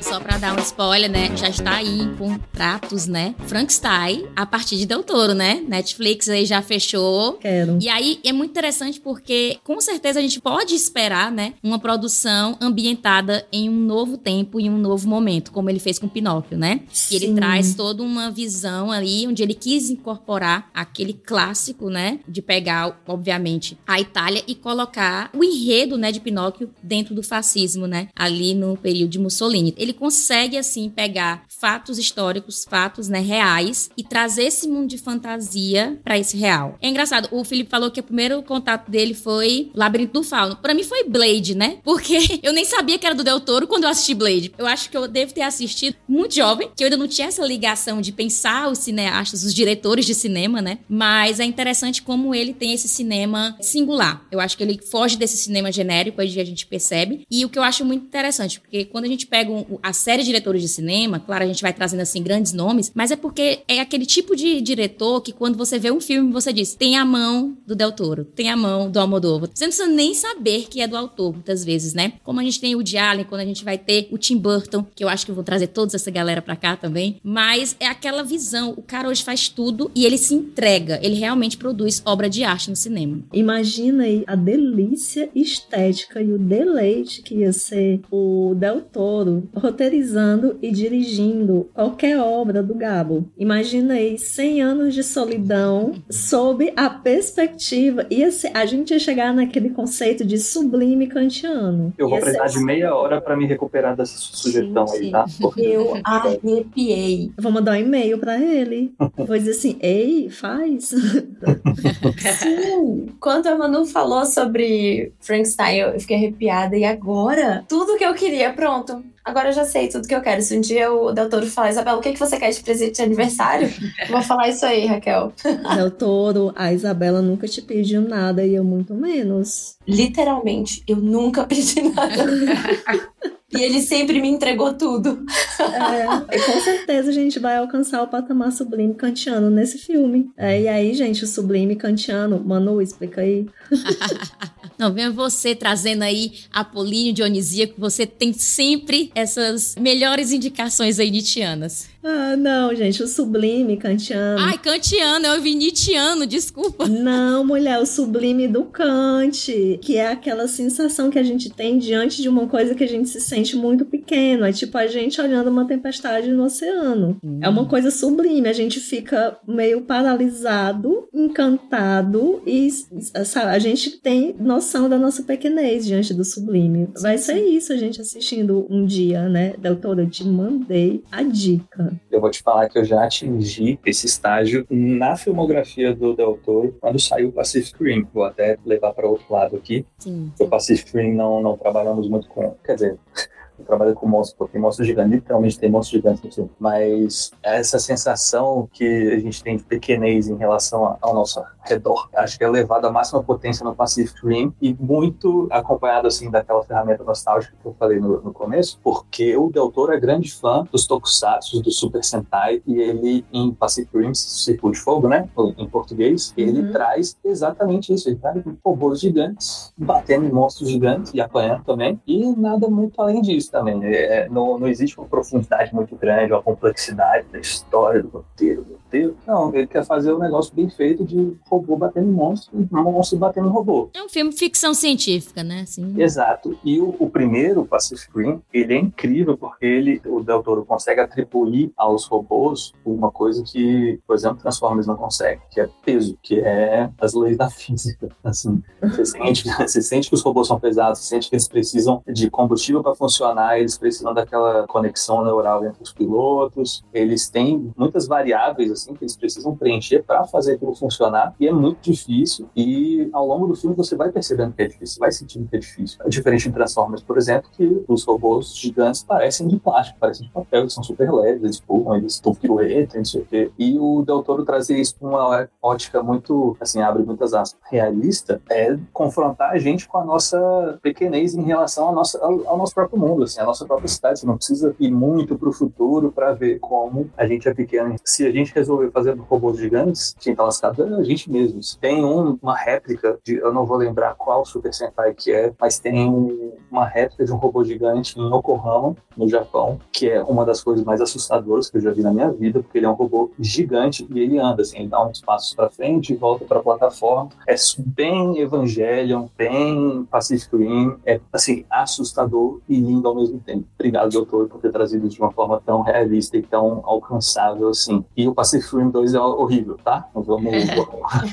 Só pra dar um spoiler, né? Já está aí em contratos, né? Frankenstein, a partir de Del Toro, né? Netflix aí já fechou. Quero. E aí é muito interessante porque, com certeza, a gente pode esperar, né? Uma produção ambientada em um novo tempo e um novo momento, como ele fez com Pinóquio, né? Sim. E ele traz toda uma visão ali, onde ele quis incorporar aquele clássico, né? De pegar, obviamente, a Itália e colocar o enredo, né? De Pinóquio dentro do fascismo, né? Ali no período de Mussolini ele consegue, assim, pegar fatos históricos, fatos, né, reais e trazer esse mundo de fantasia para esse real. É engraçado, o Felipe falou que o primeiro contato dele foi Labirinto do Fauno. Para mim foi Blade, né? Porque eu nem sabia que era do Del Toro quando eu assisti Blade. Eu acho que eu devo ter assistido muito jovem, que eu ainda não tinha essa ligação de pensar os cineastas, os diretores de cinema, né? Mas é interessante como ele tem esse cinema singular. Eu acho que ele foge desse cinema genérico, aí a gente percebe. E o que eu acho muito interessante, porque quando a gente pega um, a série de diretores de cinema, claro, a gente vai trazendo assim grandes nomes, mas é porque é aquele tipo de diretor que quando você vê um filme, você diz, tem a mão do Del Toro, tem a mão do Almodóvar. Você não precisa nem saber que é do autor, muitas vezes, né? Como a gente tem o Allen, quando a gente vai ter o Tim Burton, que eu acho que eu vou trazer toda essa galera pra cá também, mas é aquela visão, o cara hoje faz tudo e ele se entrega, ele realmente produz obra de arte no cinema. Imagina aí a delícia estética e o deleite que ia ser o Del Toro roteirizando e dirigindo qualquer obra do Gabo. Imagina aí 100 anos de solidão sob a perspectiva. Ia ser, a gente ia chegar naquele conceito de sublime kantiano. Eu vou precisar de meia hora para me recuperar dessa sugestão gente, aí, tá? Porque... Eu arrepiei. Vou mandar um e-mail para ele. Vou dizer assim: ei, faz. Sim. Quando a Manu falou sobre Frankenstein, eu fiquei arrepiada. E agora, tudo que eu queria, pronto. Agora eu já sei tudo que eu quero. Se um dia o Del Toro falar, Isabela, o que, que você quer de presente de aniversário? vou falar isso aí, Raquel. Del Toro, a Isabela nunca te pediu nada e eu muito menos. Literalmente, eu nunca pedi nada. E ele sempre me entregou tudo. É, e com certeza a gente vai alcançar o patamar sublime kantiano nesse filme. É, e aí, gente, o sublime kantiano, Manu, explica aí. Não, venha você trazendo aí Apolíneo Dionisíaco, você tem sempre essas melhores indicações aí nietzschianas. Ah, não, gente, o sublime kantiano. Ai, kantiano, eu vi Nietzscheano, desculpa. Não, mulher, o sublime do Kant, que é aquela sensação que a gente tem diante de uma coisa que a gente se sente muito pequeno. É tipo a gente olhando uma tempestade no oceano. Hum. É uma coisa sublime, a gente fica meio paralisado, encantado e sabe, a gente tem noção da nossa pequenez diante do sublime. Vai ser isso a gente assistindo um dia, né? Doutora, eu te mandei a dica. Eu vou te falar que eu já atingi esse estágio na filmografia do Del Toro quando saiu o Pacific Rim. Vou até levar para outro lado aqui. Sim. O Pacific Rim não, não trabalhamos muito com. Quer dizer, trabalha com monstros, porque monstros gigantes, literalmente tem monstros gigantes no filme. Mas essa sensação que a gente tem de pequenez em relação ao nosso redor, acho que é levado à máxima potência no Pacific Rim e muito acompanhado, assim, daquela ferramenta nostálgica que eu falei no, no começo, porque o Del Toro é grande fã dos tokusatsu, do Super Sentai, e ele, em Pacific Rim, Círculo de Fogo, né, em português, ele uhum. traz exatamente isso, ele traz robôs gigantes, batendo em monstros gigantes e apanhando também, e nada muito além disso também. É, não, não existe uma profundidade muito grande, uma complexidade da história, do roteiro, do roteiro. Não, ele quer fazer um negócio bem feito de robô batendo monstro e monstro batendo robô. É um filme ficção científica, né? Assim. Exato. E o, o primeiro, Pacific Rim, ele é incrível porque ele, o Del Toro consegue atribuir aos robôs uma coisa que, por exemplo, Transformers não consegue, que é peso, que é as leis da física. Assim, você sente, você sente que os robôs são pesados, você sente que eles precisam de combustível para funcionar eles precisam daquela conexão neural entre os pilotos, eles têm muitas variáveis assim que eles precisam preencher para fazer aquilo funcionar e é muito difícil e ao longo do filme você vai percebendo que é difícil, vai sentindo que é difícil. É diferente de Transformers, por exemplo, que os robôs gigantes parecem de plástico, parecem de papel, eles são super leves, eles pulam, eles estão pirueta, não sei o quê. E o Del Toro trazer isso com uma ótica muito, assim, abre muitas aspas, realista, é confrontar a gente com a nossa pequenez em relação ao nosso, ao, ao nosso próprio mundo, assim, a nossa própria cidade. Você não precisa ir muito para o futuro para ver como a gente é pequeno. Se a gente resolver fazer robôs gigantes, quem está lascado é a gente mesmo. Tem um, uma réplica, de, eu não vou lembrar qual Super Sentai que é, mas tem um, uma réplica de um robô gigante em Yokohama, no Japão, que é uma das coisas mais assustadoras que eu já vi na minha vida, porque ele é um robô gigante e ele anda, assim, ele dá uns passos para frente e volta para a plataforma. É bem Evangelion, bem Pacific Rim, é, assim, assustador e lindo ao mesmo tempo. Obrigado, doutor, por ter trazido de uma forma tão realista e tão alcançável assim. E o Pacific Rim 2 é horrível, tá? Vamos.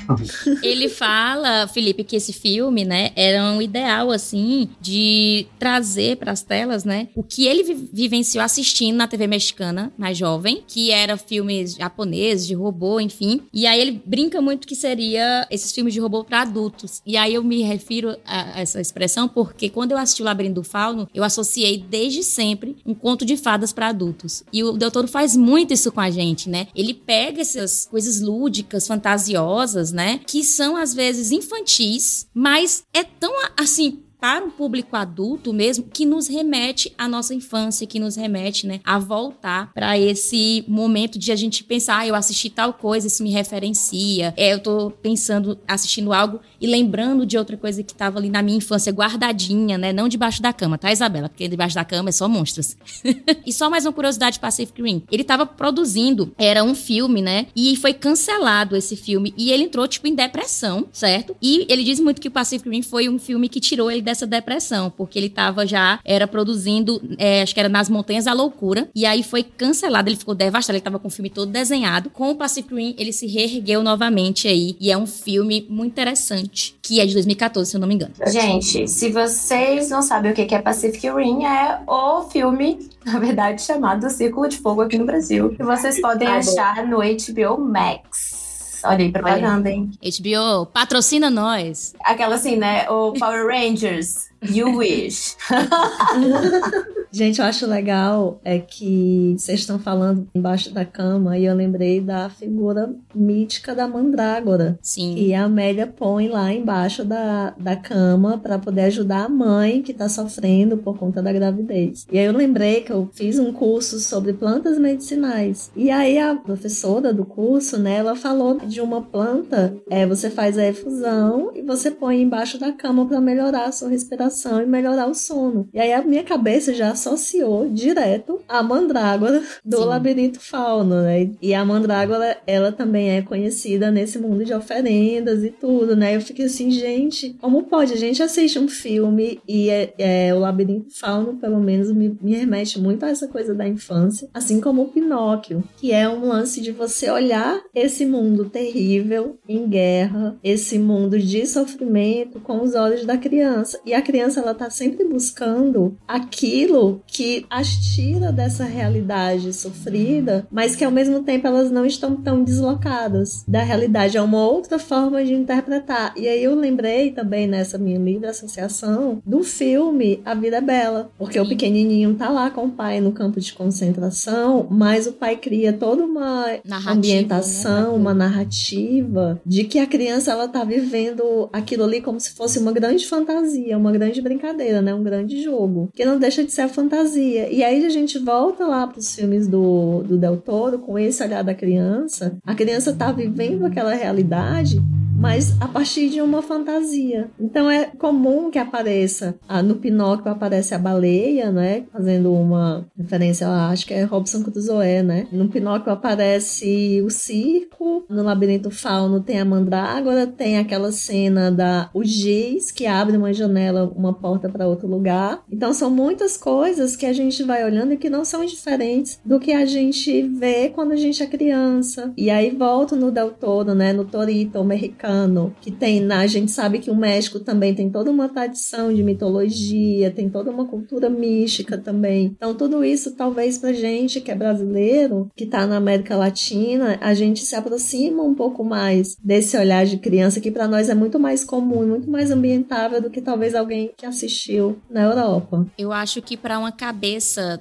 Ele fala, Felipe, que esse filme, né, era um ideal assim de trazer para as telas, né, o que ele vivenciou assistindo na TV mexicana, mais jovem, que era filmes japoneses de robô, enfim. E aí ele brinca muito que seria esses filmes de robô para adultos. E aí eu me refiro a essa expressão porque quando eu assisti o Labirinto do Fauno, eu associei desde sempre um conto de fadas para adultos. E o Doutor faz muito isso com a gente, né? Ele pega essas coisas lúdicas, fantasiosas, né? Que são às vezes infantis, mas é tão assim para um público adulto mesmo, que nos remete à nossa infância, que nos remete, né, a voltar para esse momento de a gente pensar, ah, eu assisti tal coisa, isso me referencia. É, eu tô pensando, assistindo algo e lembrando de outra coisa que estava ali na minha infância guardadinha, né, não debaixo da cama, tá, Isabela? Porque debaixo da cama é só monstros. e só mais uma curiosidade Pacific Rim. Ele estava produzindo, era um filme, né, e foi cancelado esse filme e ele entrou tipo em depressão, certo? E ele diz muito que o Pacific Rim foi um filme que tirou ele dessa depressão, porque ele tava já, era produzindo, é, acho que era Nas Montanhas da Loucura, e aí foi cancelado, ele ficou devastado, ele tava com o filme todo desenhado. Com o Pacific Rim, ele se reergueu novamente aí, e é um filme muito interessante, que é de 2014, se eu não me engano. Gente, se vocês não sabem o que é Pacific Rim, é o filme, na verdade, chamado Círculo de Fogo aqui no Brasil, que vocês podem achar no HBO Max. Olha aí, propaganda, hein? HBO, patrocina nós. Aquela assim, né? O Power Rangers. You wish. Gente, eu acho legal é que vocês estão falando embaixo da cama e eu lembrei da figura mítica da mandrágora. Sim. E a Amélia põe lá embaixo da, da cama para poder ajudar a mãe que tá sofrendo por conta da gravidez. E aí eu lembrei que eu fiz um curso sobre plantas medicinais. E aí a professora do curso, né, ela falou de uma planta, é, você faz a efusão e você põe embaixo da cama para melhorar a sua respiração e melhorar o sono. E aí a minha cabeça já associou direto a mandrágora do Sim. labirinto fauno, né? E a mandrágora, ela também é conhecida nesse mundo de oferendas e tudo, né? Eu fiquei assim, gente, como pode? A gente assiste um filme e é, é o labirinto fauno, pelo menos, me, me remete muito a essa coisa da infância, assim como o Pinóquio, que é um lance de você olhar esse mundo terrível em guerra, esse mundo de sofrimento com os olhos da criança. E a criança ela tá sempre buscando aquilo que as tira dessa realidade sofrida, mas que ao mesmo tempo elas não estão tão deslocadas da realidade. É uma outra forma de interpretar. E aí eu lembrei também nessa minha livre associação do filme A Vida é Bela, porque o pequenininho tá lá com o pai no campo de concentração, mas o pai cria toda uma narrativa, ambientação, né? uma narrativa de que a criança ela tá vivendo aquilo ali como se fosse uma grande fantasia, uma grande brincadeira, né? Um grande jogo, que não deixa de ser a fantasia. E aí a gente volta lá para os filmes do, do Del Toro com esse olhar da criança. A criança tá vivendo aquela realidade mas a partir de uma fantasia. Então é comum que apareça, ah, no Pinóquio aparece a baleia, né, fazendo uma referência, acho que é Robson Crusoe, né? No Pinóquio aparece o circo, no Labirinto Fauno tem a mandrágora, tem aquela cena da o giz que abre uma janela, uma porta para outro lugar. Então são muitas coisas que a gente vai olhando e que não são diferentes do que a gente vê quando a gente é criança. E aí volto no Del Toro, né, no Torito, o americano que tem na, a gente sabe que o México também tem toda uma tradição de mitologia, tem toda uma cultura mística também. Então tudo isso talvez pra gente que é brasileiro, que tá na América Latina, a gente se aproxima um pouco mais desse olhar de criança que para nós é muito mais comum, muito mais ambientável do que talvez alguém que assistiu na Europa. Eu acho que para uma cabeça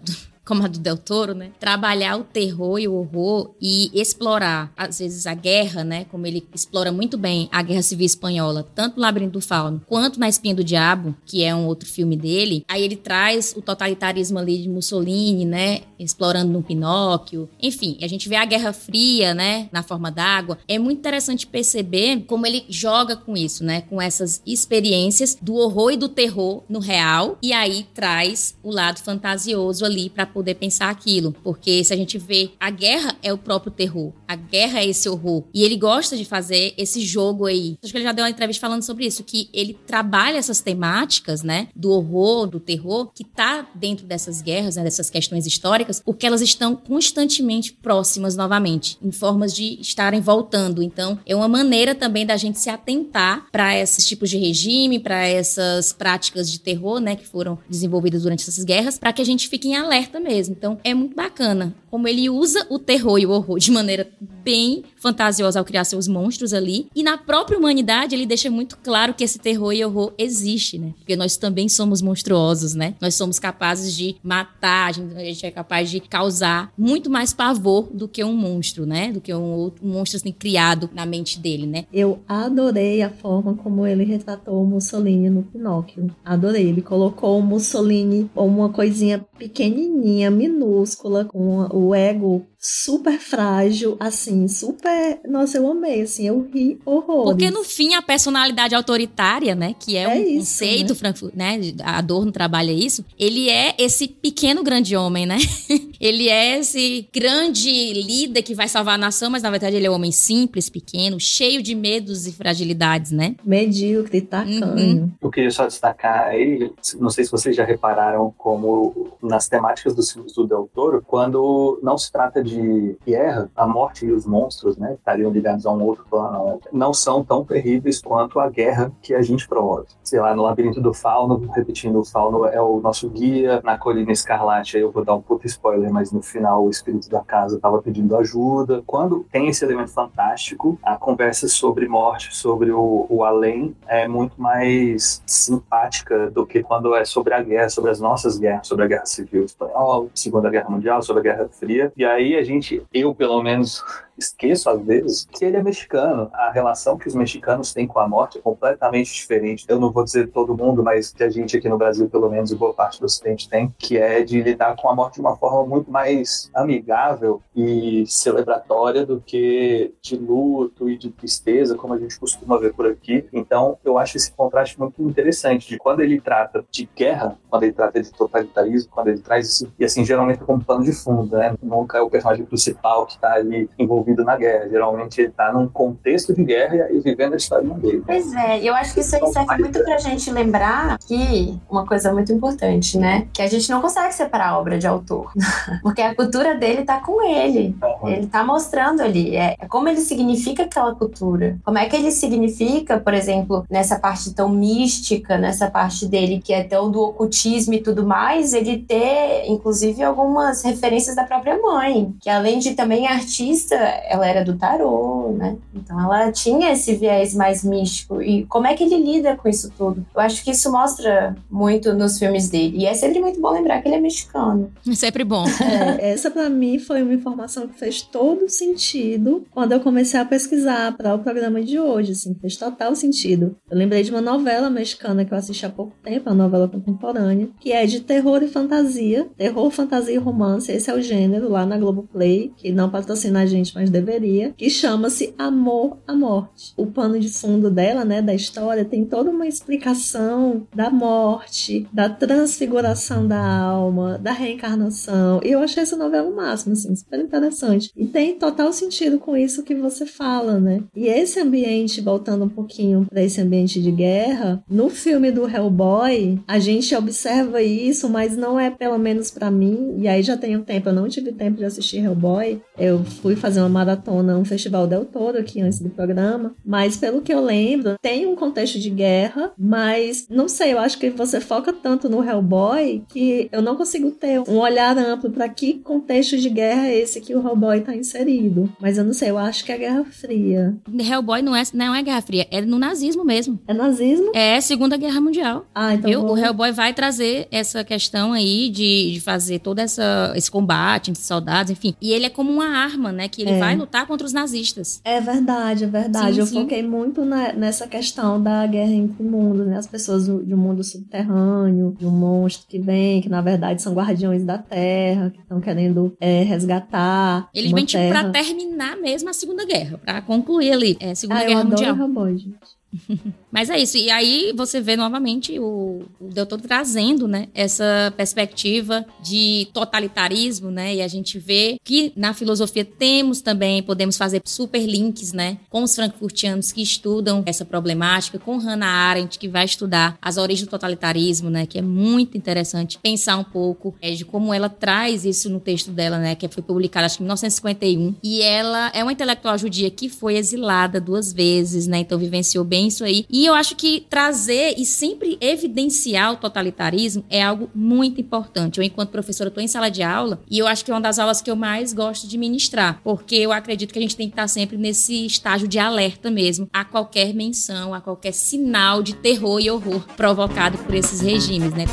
como a do Del Toro, né? Trabalhar o terror e o horror e explorar, às vezes, a guerra, né? Como ele explora muito bem a Guerra Civil Espanhola, tanto no Labirinto do Fauno quanto na Espinha do Diabo, que é um outro filme dele. Aí ele traz o totalitarismo ali de Mussolini, né? Explorando no Pinóquio. Enfim, a gente vê a Guerra Fria, né? Na forma d'água. É muito interessante perceber como ele joga com isso, né? Com essas experiências do horror e do terror no real. E aí traz o lado fantasioso ali para poder pensar aquilo. Porque se a gente vê, a guerra é o próprio terror. A guerra é esse horror. E ele gosta de fazer esse jogo aí. Acho que ele já deu uma entrevista falando sobre isso, que ele trabalha essas temáticas, né? Do horror, do terror, que tá dentro dessas guerras, né, dessas questões históricas, porque elas estão constantemente próximas novamente, em formas de estarem voltando. Então, é uma maneira também da gente se atentar para esses tipos de regime, para essas práticas de terror, né, que foram desenvolvidas durante essas guerras, para que a gente fique em alerta mesmo. Então é muito bacana como ele usa o terror e o horror de maneira bem fantasiosa ao criar seus monstros ali. E na própria humanidade ele deixa muito claro que esse terror e horror existe, né? Porque nós também somos monstruosos, né? Nós somos capazes de matar, a gente, a gente é capaz de causar muito mais pavor do que um monstro, né? Do que um, outro, um monstro assim, criado na mente dele, né? Eu adorei a forma como ele retratou o Mussolini no Pinóquio. Adorei. Ele colocou o Mussolini como uma coisinha pequenininha, minúscula, com o ego super frágil, assim, super. Nossa, eu amei, assim, eu ri horror. Porque no fim a personalidade autoritária, né, que é, é um isso, conceito, né? né? Adorno trabalha isso, ele é esse pequeno grande homem, né? ele é esse grande líder que vai salvar a nação, mas na verdade ele é um homem simples, pequeno, cheio de medos e fragilidades, né? Medíocre, tacanho. Uhum. Eu queria só destacar aí, não sei se vocês já repararam como nas temáticas dos filmes do Del Toro, quando não se trata de de guerra, a morte e os monstros, né, estariam ligados a um outro plano, não são tão terríveis quanto a guerra que a gente promove. Sei lá, no Labirinto do Fauno, repetindo, o Fauno é o nosso guia, na Colina Escarlate, eu vou dar um puto spoiler, mas no final o espírito da casa estava pedindo ajuda. Quando tem esse elemento fantástico, a conversa sobre morte, sobre o, o além, é muito mais simpática do que quando é sobre a guerra, sobre as nossas guerras, sobre a Guerra Civil Espanhola, Segunda Guerra Mundial, sobre a Guerra Fria. E aí a gente, eu pelo menos, esqueço às vezes que ele é mexicano. A relação que os mexicanos têm com a morte é completamente diferente. Eu não vou dizer todo mundo, mas que a gente aqui no Brasil, pelo menos, e boa parte do Ocidente tem, que é de lidar com a morte de uma forma muito mais amigável e celebratória do que de luto e de tristeza, como a gente costuma ver por aqui. Então, eu acho esse contraste muito interessante de quando ele trata de guerra, quando ele trata de totalitarismo, quando ele traz isso, e assim, geralmente como pano de fundo, né? Nunca é o personagem principal que está ali envolvido na guerra. Geralmente ele está num contexto de guerra e vivendo a história dele. Pois é, eu acho que isso aí serve muito pra gente lembrar que uma coisa muito importante, né? Que a gente não consegue separar a obra de autor. Porque a cultura dele tá com ele. Ele tá mostrando ali. É, é como ele significa aquela cultura. Como é que ele significa, por exemplo, nessa parte tão mística, nessa parte dele que é tão do ocultismo e tudo mais, ele ter, inclusive, algumas referências da própria mãe. Que além de também artista, ela era do tarô, né? Então ela tinha esse viés mais místico. E como é que ele lida com isso tudo? Eu acho que isso mostra muito nos filmes dele. E é sempre muito bom lembrar que ele é mexicano. É sempre bom. É, essa para mim foi uma informação que fez todo sentido quando eu comecei a pesquisar para o programa de hoje, assim, fez total sentido. Eu lembrei de uma novela mexicana que eu assisti há pouco tempo, uma novela contemporânea, que é de terror e fantasia, terror, fantasia e romance, esse é o gênero lá na Globoplay, que não patrocina a gente, mas deveria, que chama-se Amor à Morte. O pano de fundo dela, né, da história, tem toda uma explicação da morte, da transfiguração da alma, da reencarnação. E eu achei essa novela o máximo, assim, super interessante. E tem total sentido com isso que você fala, né? E esse ambiente, voltando um pouquinho para esse ambiente de guerra, no filme do Hellboy, a gente observa isso, mas não é pelo menos para mim, e aí já tem um tempo, eu não tive tempo de assistir Hellboy. Eu fui fazer uma maratona, um festival Del Toro aqui antes do programa, mas pelo que eu lembro, tem um contexto de guerra, mas não sei, eu acho que você foca tanto no Hellboy que eu não consigo ter um olhar amplo para que contexto de guerra é esse que o Hellboy tá inserido. Mas eu não sei, eu acho que é Guerra Fria. Hellboy não é, não é Guerra Fria, é no nazismo mesmo. É nazismo? É Segunda Guerra Mundial. Ah, então. Vou... O Hellboy vai trazer essa questão aí de, de fazer todo essa, esse combate entre soldados, enfim. E ele é como uma arma, né? Que ele é. Vai lutar contra os nazistas. É verdade, é verdade. Sim, eu sim. foquei muito na, nessa questão da guerra entre mundos, né? As pessoas de um mundo subterrâneo, de um monstro que vem, que na verdade são guardiões da Terra, que estão querendo é, resgatar. Ele vem tipo pra terminar mesmo a Segunda Guerra, pra concluir ali é, a Segunda ah, Guerra eu Mundial. Hellboy, gente. Mas é isso. E aí você vê novamente o, o doutor trazendo, né, essa perspectiva de totalitarismo, né? E a gente vê que na filosofia temos também, podemos fazer super links, né, com os frankfurtianos que estudam essa problemática, com Hannah Arendt, que vai estudar as origens do totalitarismo, né, que é muito interessante pensar um pouco é, de como ela traz isso no texto dela, né, que foi publicado acho que em 1951. E ela é uma intelectual judia que foi exilada duas vezes, né? Então vivenciou bem isso aí. E eu acho que trazer e sempre evidenciar o totalitarismo é algo muito importante. Eu, enquanto professora, estou em sala de aula e eu acho que é uma das aulas que eu mais gosto de ministrar, porque eu acredito que a gente tem que estar sempre nesse estágio de alerta mesmo a qualquer menção, a qualquer sinal de terror e horror provocado por esses regimes, né?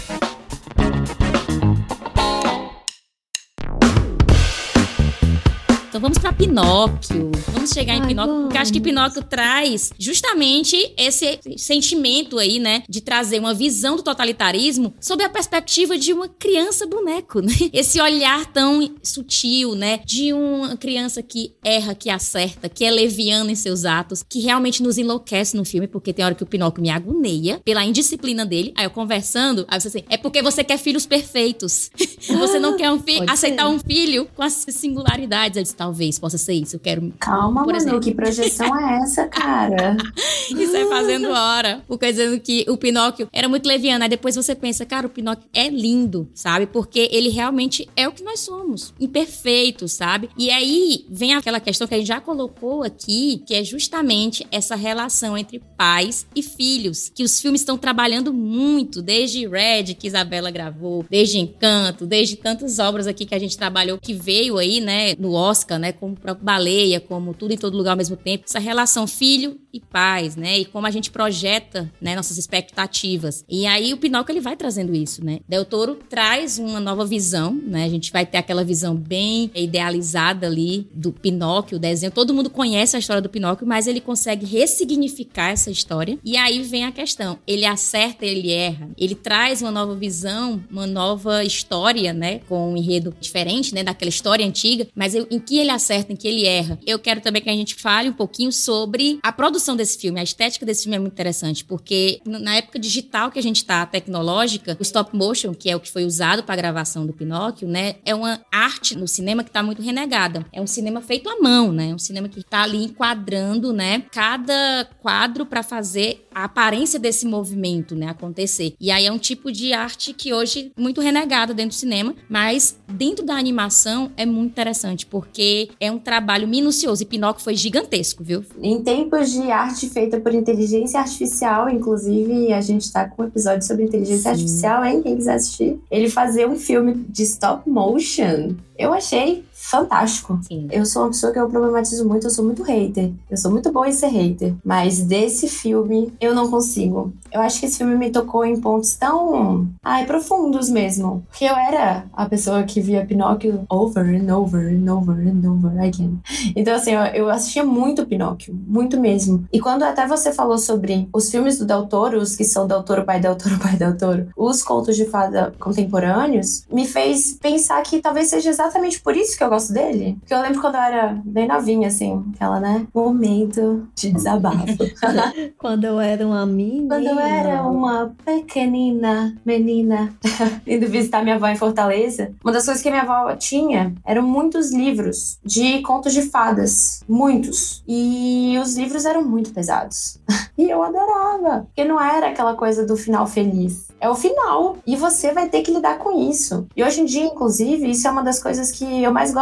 Então vamos para Pinóquio. Vamos chegar em Ai, Pinóquio, vamos. porque acho que Pinóquio traz justamente esse sentimento aí, né, de trazer uma visão do totalitarismo sob a perspectiva de uma criança boneco, né? Esse olhar tão sutil, né, de uma criança que erra, que acerta, que é leviana em seus atos, que realmente nos enlouquece no filme, porque tem hora que o Pinóquio me agoneia pela indisciplina dele. Aí eu conversando, aí você assim, é porque você quer filhos perfeitos. você não quer um filho, aceitar ser. um filho com as singularidades. Eu disse, talvez possa ser isso. Eu quero. Calma, por Manu, que projeção é essa, cara? isso é fazendo hora. Porque dizendo que o Pinóquio era muito leviano. Aí depois você pensa, cara, o Pinóquio é lindo, sabe? Porque ele realmente é o que nós somos. Imperfeito, sabe? E aí vem aquela questão que a gente já colocou aqui, que é justamente essa relação entre pais e filhos. Que os filmes estão trabalhando muito, desde Red, que Isabela gravou, desde Encanto, desde tantas obras aqui que a gente trabalhou, que veio aí, né, no Oscar né? Como Baleia, como Tudo em Todo Lugar ao mesmo tempo. Essa relação filho e pais, né? E como a gente projeta, né, nossas expectativas. E aí o Pinóquio ele vai trazendo isso, né? Del Toro traz uma nova visão, né? A gente vai ter aquela visão bem idealizada ali do Pinóquio, o desenho. Todo mundo conhece a história do Pinóquio, mas ele consegue ressignificar essa história. E aí vem a questão: ele acerta, ele erra. Ele traz uma nova visão, uma nova história, né? Com um enredo diferente, né? Daquela história antiga. Mas em que ele acerta, em que ele erra. Eu quero também que a gente fale um pouquinho sobre a produção desse filme. A estética desse filme é muito interessante, porque na época digital que a gente tá, tecnológica, o stop motion, que é o que foi usado para a gravação do Pinóquio, né? É uma arte no cinema que tá muito renegada. É um cinema feito à mão, né? Um cinema que tá ali enquadrando, né? Cada quadro para fazer a aparência desse movimento, né, acontecer. E aí é um tipo de arte que hoje é muito renegada dentro do cinema, mas dentro da animação é muito interessante, porque é um trabalho minucioso. E Pinóquio foi gigantesco, viu? Em tempos de arte feita por inteligência artificial, inclusive, a gente tá com um episódio sobre inteligência Sim. artificial, hein? Quem quiser assistir. Ele fazer um filme de stop motion. Eu achei fantástico. Sim. Eu sou uma pessoa que eu problematizo muito, eu sou muito hater. Eu sou muito boa em ser hater. Mas desse filme, eu não consigo. Eu acho que esse filme me tocou em pontos tão. Ai, profundos mesmo. Porque eu era a pessoa que via Pinóquio over and over and over and over again. Então, assim, eu, eu assistia muito Pinóquio. Muito mesmo. E quando até você falou sobre os filmes do Del Toro, os que são Del Toro, pai Del Toro, pai Del Toro, os contos de fada contemporâneos, me fez pensar que talvez seja exatamente por isso que eu gosto gosto dele? Porque eu lembro quando eu era bem novinha, assim, aquela, né? Momento de desabafo. quando eu era uma menina. Quando eu era uma pequenina menina, indo visitar minha avó em Fortaleza, uma das coisas que minha avó tinha eram muitos livros de contos de fadas. Muitos. E os livros eram muito pesados. e eu adorava. Porque não era aquela coisa do final feliz é o final. E você vai ter que lidar com isso. E hoje em dia, inclusive, isso é uma das coisas que eu mais gosto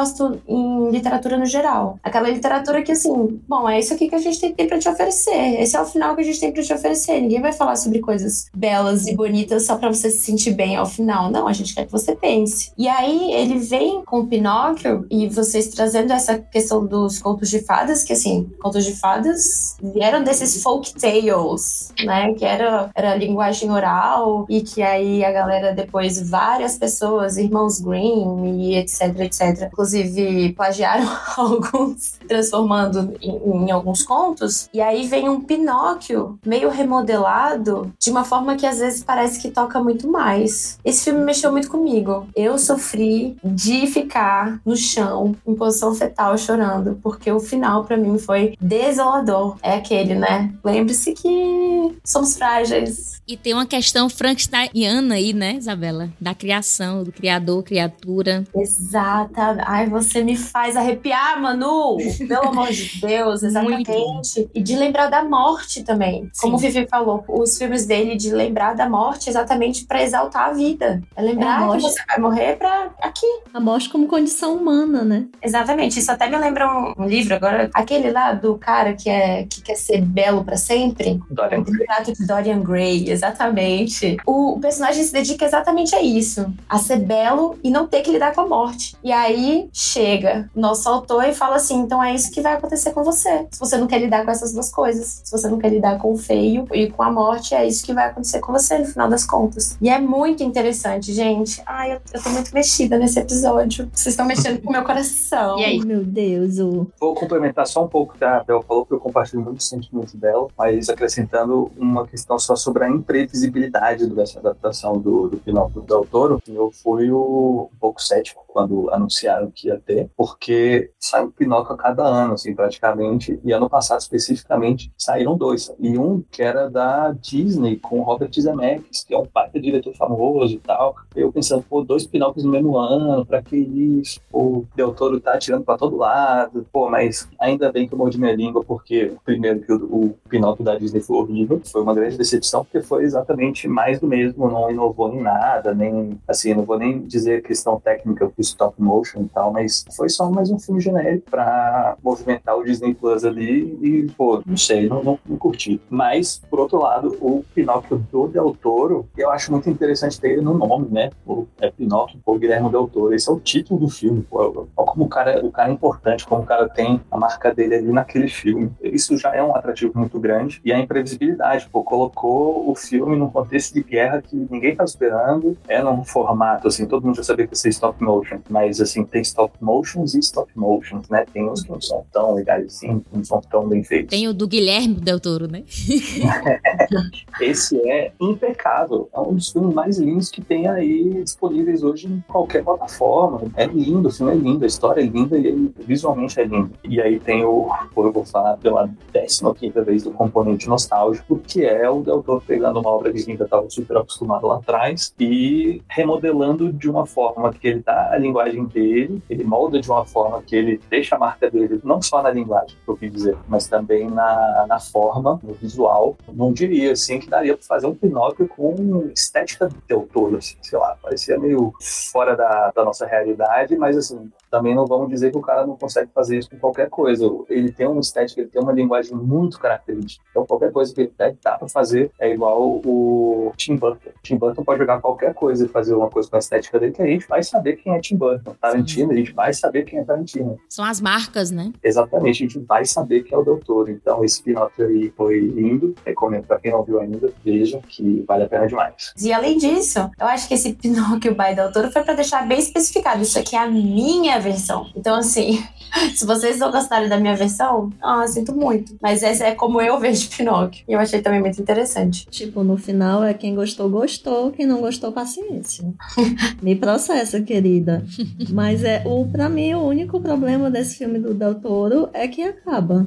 em literatura no geral. Aquela literatura que, assim, bom, é isso aqui que a gente tem, tem para te oferecer. Esse é o final que a gente tem para te oferecer. Ninguém vai falar sobre coisas belas e bonitas só para você se sentir bem ao final. Não, a gente quer que você pense. E aí ele vem com o Pinóquio e vocês trazendo essa questão dos contos de fadas, que assim, contos de fadas vieram desses folk tales, né? Que era, era linguagem oral e que aí a galera depois, várias pessoas, irmãos Grimm e etc, etc, inclusive plagiaram alguns, transformando em, em alguns contos. E aí vem um Pinóquio meio remodelado de uma forma que às vezes parece que toca muito mais. Esse filme mexeu muito comigo. Eu sofri de ficar no chão em posição fetal chorando, porque o final para mim foi desolador. É aquele, né? Lembre-se que somos frágeis. E tem uma questão frankensteiniana aí, né, Isabela? Da criação, do criador, criatura. Exata. Ai, você me faz arrepiar, Manu! Pelo amor de Deus, exatamente. Muito. E de lembrar da morte também. Sim. Como o Vivi falou, os filmes dele de lembrar da morte exatamente para exaltar a vida. É lembrar é que você vai morrer pra aqui. A morte como condição humana, né? Exatamente. Isso até me lembra um, um livro agora, aquele lá do cara que, é, que quer ser belo para sempre. Dorian Gray. Dorian Gray exatamente. O, personagem se dedica exatamente a isso, a ser belo e não ter que lidar com a morte. E aí chega nosso autor e fala assim: então é isso que vai acontecer com você. Se você não quer lidar com essas duas coisas, se você não quer lidar com o feio e com a morte, é isso que vai acontecer com você no final das contas. E é muito interessante, gente. Ai, eu, eu tô muito mexida nesse episódio. Vocês estão mexendo com o meu coração. E aí? Meu Deus, o... Vou complementar só um pouco que a Bel falou, porque eu compartilho muito o sentimento dela, mas acrescentando uma questão só sobre a imprevisibilidade dessa adaptação do, do Pinóquio do Del Toro, eu fui o, um pouco cético quando anunciaram que ia ter, porque sai um Pinóquio a cada ano, assim, praticamente, e ano passado especificamente saíram dois, e um que era da Disney, com Robert Zemeckis, que é um baita diretor famoso e tal, eu pensando, pô, dois Pinóquios no mesmo ano, pra que isso? o Del Toro tá atirando pra todo lado, pô, mas ainda bem que eu mordi minha língua, porque primeiro que o, o Pinóquio da Disney foi horrível, foi uma grande decepção, porque foi exatamente mais do mesmo, não inovou em nada, nem, assim, não vou nem dizer questão técnica do stop motion tal, mas foi só mais um filme genérico para movimentar o Disney Plus ali e, pô, não sei, não, não, não curti. Mas, por outro lado, o Pinóquio do Del Toro, eu acho muito interessante ter ele no nome, né? O, é Pinóquio por Guilherme Del Toro. Esse é o título do filme. Pô, olha como o cara, o cara é importante, como o cara tem a marca dele ali naquele filme. Isso já é um atrativo muito grande. E a imprevisibilidade, pô, colocou o filme num contexto de guerra que ninguém estava esperando. É num formato, assim, todo mundo já sabia que ia ser stop motion, mas, assim, tem stop motions e stop motions, né? Tem uns que não são tão legais assim, não são tão bem feitos. Tem o do Guilherme Del Toro, né? Esse é impecável. É um dos filmes mais lindos que tem aí disponíveis hoje em qualquer plataforma. É lindo, o filme é lindo, a história é linda e visualmente é lindo. E aí tem o, eu vou falar pela 15 vez do componente nostálgico, que é o Del Toro pegando uma obra que a gente estava super acostumado lá atrás e remodelando de uma forma que ele dá a linguagem dele, ele molda de uma forma que ele deixa a marca dele não só na linguagem, que eu quis dizer, mas também na, na forma, no visual. Não diria assim que daria para fazer um Pinóquio com estética do Del Toro, assim, sei lá, parecia meio fora da, da nossa realidade, mas assim, também não vamos dizer que o cara não consegue fazer isso com qualquer coisa. Ele tem uma estética, ele tem uma linguagem muito característica. Então, qualquer coisa que ele dá para fazer é igual o Tim Burton. Tim Burton pode jogar qualquer coisa e fazer uma coisa com a estética dele, que a gente vai saber quem é Tim Burton. Tarantino, Sim. a gente vai saber quem é Tarantino. São as marcas, né? Exatamente, a gente vai saber quem é o doutor. Então, esse Pinóquio aí foi lindo. Recomendo para quem não viu ainda, veja que vale a pena demais. E além disso, eu acho que esse Pinóquio by Doutor foi para deixar bem especificado. Isso aqui é a minha versão. Então, assim, se vocês não gostarem da minha versão, ah, sinto muito. Mas essa é como eu vejo Pinóquio. E eu achei também muito interessante. Tipo, no final é quem gostou, gostou. Quem não gostou, paciência. Me processa, querida. Mas é o para mim o único problema desse filme do Del Toro é que acaba.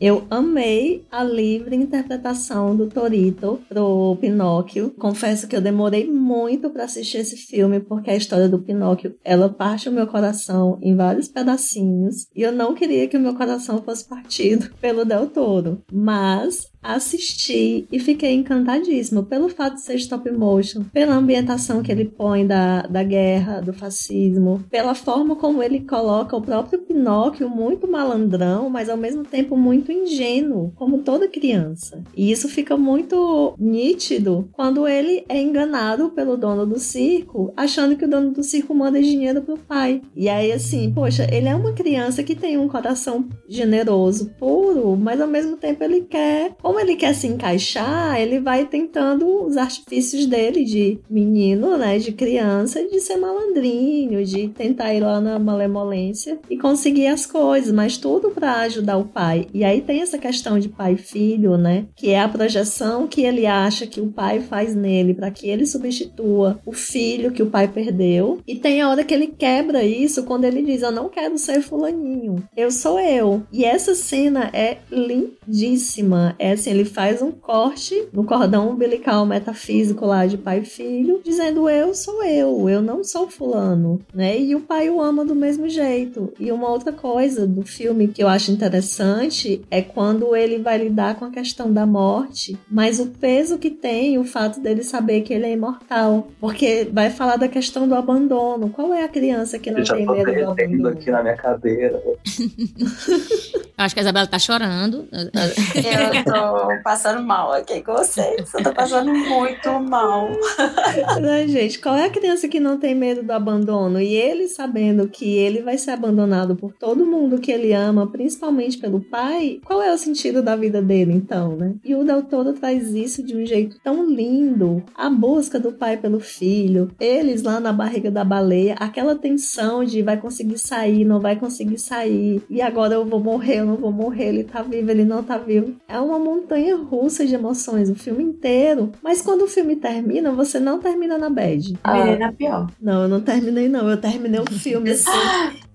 Eu amei a livre interpretação do Torito pro Pinóquio. Confesso que eu demorei muito para assistir esse filme porque a história do Pinóquio, ela parte o meu coração em vários pedacinhos e eu não queria que o meu coração fosse partido pelo Del Toro. Mas assisti e fiquei encantadíssima pelo fato de ser stop motion, pela ambientação que ele põe da, da guerra, do fascismo, pela forma como ele coloca o próprio Pinóquio muito malandrão, mas ao mesmo tempo muito ingênuo, como toda criança. E isso fica muito nítido quando ele é enganado pelo dono do circo, achando que o dono do circo manda dinheiro pro pai. E aí, assim, poxa, ele é uma criança que tem um coração generoso, puro, mas ao mesmo tempo ele quer, como ele quer se encaixar, ele vai tentando os artifícios dele de menino, né, de criança, de ser malandrinho, de tentar ir lá na malemolência e conseguir as coisas, mas tudo para ajudar o pai. E aí tem essa questão de pai e filho, né, que é a projeção que ele acha que o pai faz nele para que ele substitua o filho que o pai perdeu. E tem a hora que ele quebra isso quando ele diz: "Eu não quero ser fulaninho, eu sou eu". E essa cena é lindíssima. É assim, ele faz um corte no cordão umbilical metafísico lá de pai e filho, dizendo eu sou eu, eu não sou fulano, né? E o pai o ama do mesmo jeito. E uma outra coisa do filme que eu acho interessante é quando ele vai lidar com a questão da morte, mas o peso que tem o fato dele saber que ele é imortal, porque vai falar da questão do abandono. Qual é a criança que não eu tem medo do abandono? aqui na minha cadeira. Acho que a Isabela tá chorando. Eu tô passando mal aqui com vocês. Eu tô passando muito mal. Gente? Qual é a criança que não tem medo do abandono? E ele sabendo que ele vai ser abandonado por todo mundo que ele ama, principalmente pelo pai, qual é o sentido da vida dele, então, né? E o Del Toro traz isso de um jeito tão lindo. A busca do pai pelo filho, eles lá na barriga da baleia, aquela tensão de vai conseguir sair, não vai conseguir sair, e agora eu vou morrer, eu não vou morrer, ele tá vivo, ele não tá vivo. É uma montanha russa de emoções o filme inteiro, mas quando o filme termina, você não termina na bad. Terminei na pior. Não, eu não terminei não, eu terminei o filme assim.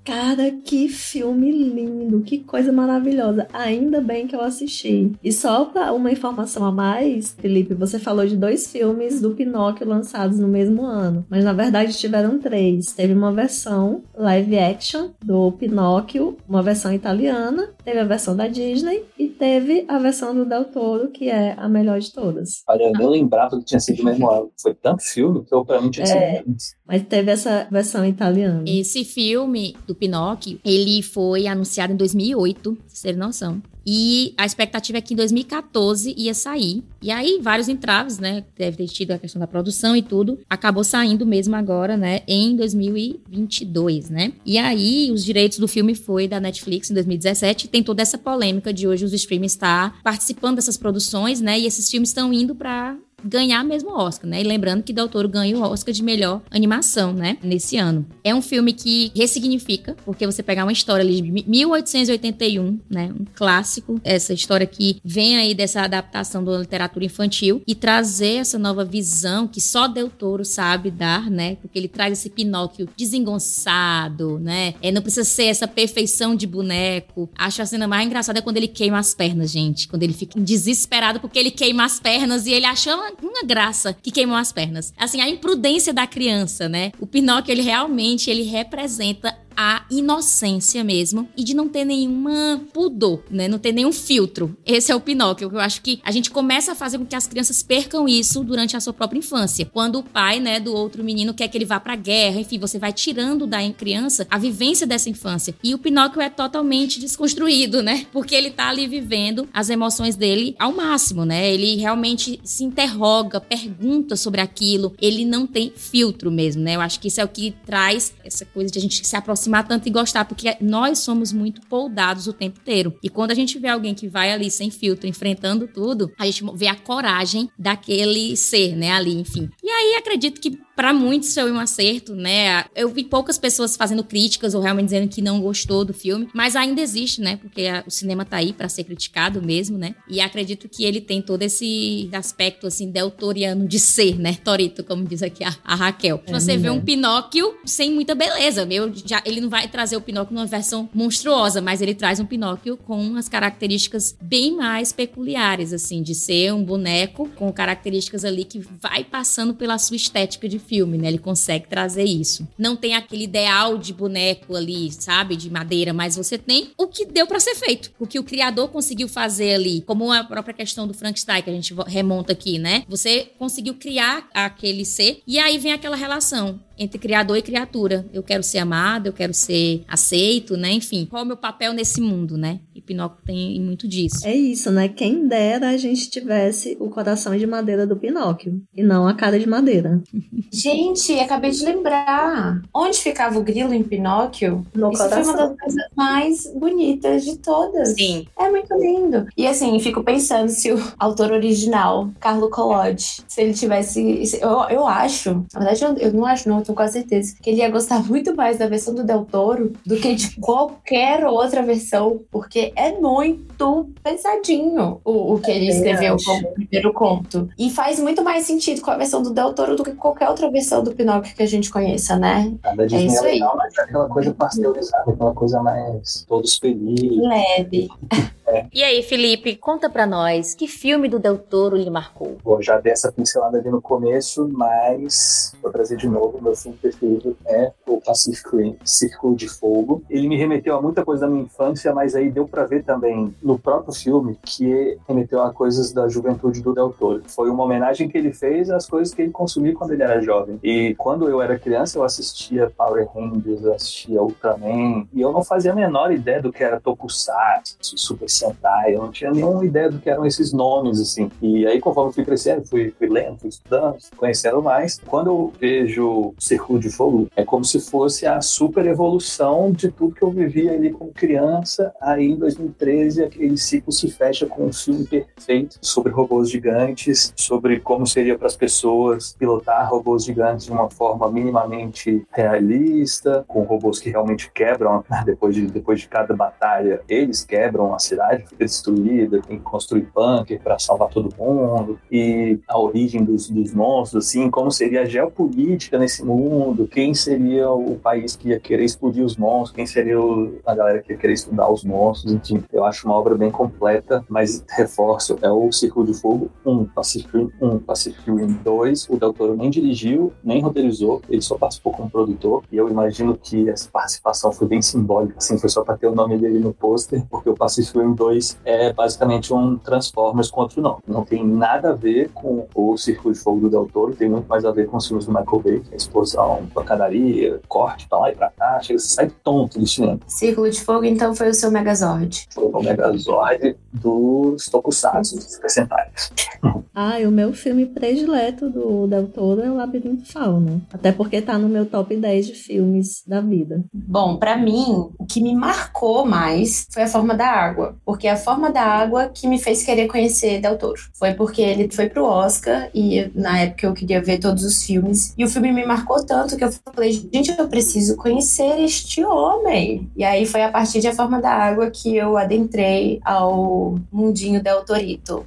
Cara, que filme lindo, que coisa maravilhosa. Ainda bem que eu assisti. E só para uma informação a mais, Felipe, você falou de dois filmes do Pinóquio lançados no mesmo ano, mas na verdade tiveram três. Teve uma versão live action do Pinóquio, uma versão italiana, teve a versão da Disney e teve a versão do Del Toro, que é a melhor de todas. Olha, eu nem lembrava que tinha sido o mesmo ano. Foi tanto filme que eu pra mim tinha é, Mas teve essa versão italiana. Esse filme do Pinóquio, ele foi anunciado em 2008, pra vocês terem noção. E a expectativa é que em 2014 ia sair. E aí, vários entraves, né? Deve ter tido a questão da produção e tudo. Acabou saindo mesmo agora, né? Em 2022, né? E aí, os direitos do filme foi da Netflix em 2017. Tem toda essa polêmica de hoje os streamers estar participando dessas produções, né? E esses filmes estão indo para ganhar mesmo o Oscar, né? E lembrando que Del Toro ganha o Oscar de melhor animação, né? Nesse ano. É um filme que ressignifica, porque você pegar uma história ali de 1881, né? Um clássico, essa história que vem aí dessa adaptação da literatura infantil e trazer essa nova visão que só Del Toro sabe dar, né? Porque ele traz esse Pinóquio desengonçado, né? É, não precisa ser essa perfeição de boneco. Acho a cena mais engraçada quando ele queima as pernas, gente. Quando ele fica desesperado porque ele queima as pernas e ele acha uma graça que queimou as pernas. Assim, a imprudência da criança, né? O Pinóquio, ele realmente, ele representa a inocência mesmo e de não ter nenhuma pudor, né? Não ter nenhum filtro. Esse é o Pinóquio, que eu acho que a gente começa a fazer com que as crianças percam isso durante a sua própria infância. Quando o pai, né, do outro menino quer que ele vá pra guerra, enfim, você vai tirando da criança a vivência dessa infância. E o Pinóquio é totalmente desconstruído, né? Porque ele tá ali vivendo as emoções dele ao máximo, né? Ele realmente se interroga, pergunta sobre aquilo, ele não tem filtro mesmo, né? Eu acho que isso é o que traz essa coisa de a gente se aproximar aproximar tanto e gostar, porque nós somos muito poldados o tempo inteiro. E quando a gente vê alguém que vai ali sem filtro, enfrentando tudo, a gente vê a coragem daquele ser, né, ali, enfim. E aí acredito que para muitos foi um acerto, né? Eu vi poucas pessoas fazendo críticas ou realmente dizendo que não gostou do filme, mas ainda existe, né? Porque a, o cinema tá aí para ser criticado mesmo, né? E acredito que ele tem todo esse aspecto assim deltoriano de ser, né? Torito, como diz aqui a, a Raquel. É, Você vê um Pinóquio sem muita beleza, meu, já ele não vai trazer o Pinóquio numa versão monstruosa, mas ele traz um Pinóquio com as características bem mais peculiares assim, de ser um boneco com características ali que vai passando pela sua estética de filme, né? Ele consegue trazer isso. Não tem aquele ideal de boneco ali, sabe? De madeira, mas você tem o que deu para ser feito. O que o criador conseguiu fazer ali. Como a própria questão do Frankenstein, que a gente remonta aqui, né? Você conseguiu criar aquele ser e aí vem aquela relação entre criador e criatura. Eu quero ser amado, eu quero ser aceito, né? Enfim, qual é o meu papel nesse mundo, né? E Pinóquio tem muito disso. É isso, né? Quem dera a gente tivesse o coração de madeira do Pinóquio e não a cara de madeira. Gente, acabei de lembrar. Onde ficava o grilo em Pinóquio? No Isso coração. foi uma das coisas mais bonitas de todas. Sim. É muito lindo. E assim, fico pensando se o autor original, Carlo Collodi, se ele tivesse. Eu, eu acho, na verdade, eu, eu não acho, não, eu tô com certeza, que ele ia gostar muito mais da versão do Del Toro do que de qualquer outra versão, porque é muito pesadinho o, o que ele escreveu como primeiro conto. E faz muito mais sentido com a versão do Del Toro do que qualquer outra versão do Pinóquio que a gente conheça, né? Cada é isso aí. Legal, mas é aquela coisa pasteurizada, aquela coisa mais todos felizes. Leve. É. E aí, Felipe, conta pra nós, que filme do Del Toro lhe marcou? Bom, já dei essa pincelada ali no começo, mas vou trazer de novo, meu filme preferido é o Pacific Rim, Círculo de Fogo. Ele me remeteu a muita coisa da minha infância, mas aí deu pra ver também no próprio filme que remeteu a coisas da juventude do Del Toro. Foi uma homenagem que ele fez às coisas que ele consumia quando ele era jovem. E quando eu era criança, eu assistia Power Rangers, eu assistia Ultraman, e eu não fazia a menor ideia do que era Tokusatsu, Super Sentai, eu não tinha nenhuma ideia do que eram esses nomes, assim. E aí, conforme fui crescendo, fui, fui lendo, fui estudando, conhecendo mais. Quando eu vejo Círculo de Fogo, é como se fosse a super evolução de tudo que eu vivia ali como criança. Aí, em 2013, aquele ciclo se fecha com um filme perfeito sobre robôs gigantes, sobre como seria para as pessoas pilotar robôs gigantes de uma forma minimamente realista, com robôs que realmente quebram depois de, depois de cada batalha, eles quebram a cidade cidade fica destruída, tem que construir bunker para salvar todo mundo, e a origem dos, dos monstros, assim, como seria a geopolítica nesse mundo, quem seria o país que ia querer explodir os monstros, quem seria o, a galera que ia querer estudar os monstros, enfim, eu acho uma obra bem completa, mas reforço, é o Círculo de Fogo 1, Pacific Rim 1, Pacific Rim 2, o Del Toro nem dirigiu, nem roteirizou, ele só participou como produtor, e eu imagino que essa participação foi bem simbólica, assim, foi só para ter o nome dele no pôster, porque o Pacific Rim 2 é basicamente um Transformers com outro nome. Não tem nada a ver com o Círculo de Fogo do Del Toro, tem muito mais a ver com os filmes do Michael Bay, que é explosão, pancadaria, corte pra lá e pra cá, chega, você sai tonto do cinema. Círculo de Fogo, então, foi o seu Megazord. Foi o Megazord dos Tokusatsu, dos Sentais. Ah, e o meu filme predileto do Del Toro é o Labirinto Fauno. Até porque tá no meu top 10 de filmes da vida. Bom, para mim, o que me marcou mais foi a forma da água. Porque a forma da água que me fez querer conhecer Del Toro. Foi porque ele foi pro Oscar e na época eu queria ver todos os filmes. E o filme me marcou tanto que eu falei, gente, eu preciso conhecer este homem. E aí foi a partir de A Forma da Água que eu adentrei ao mundinho Del Torito.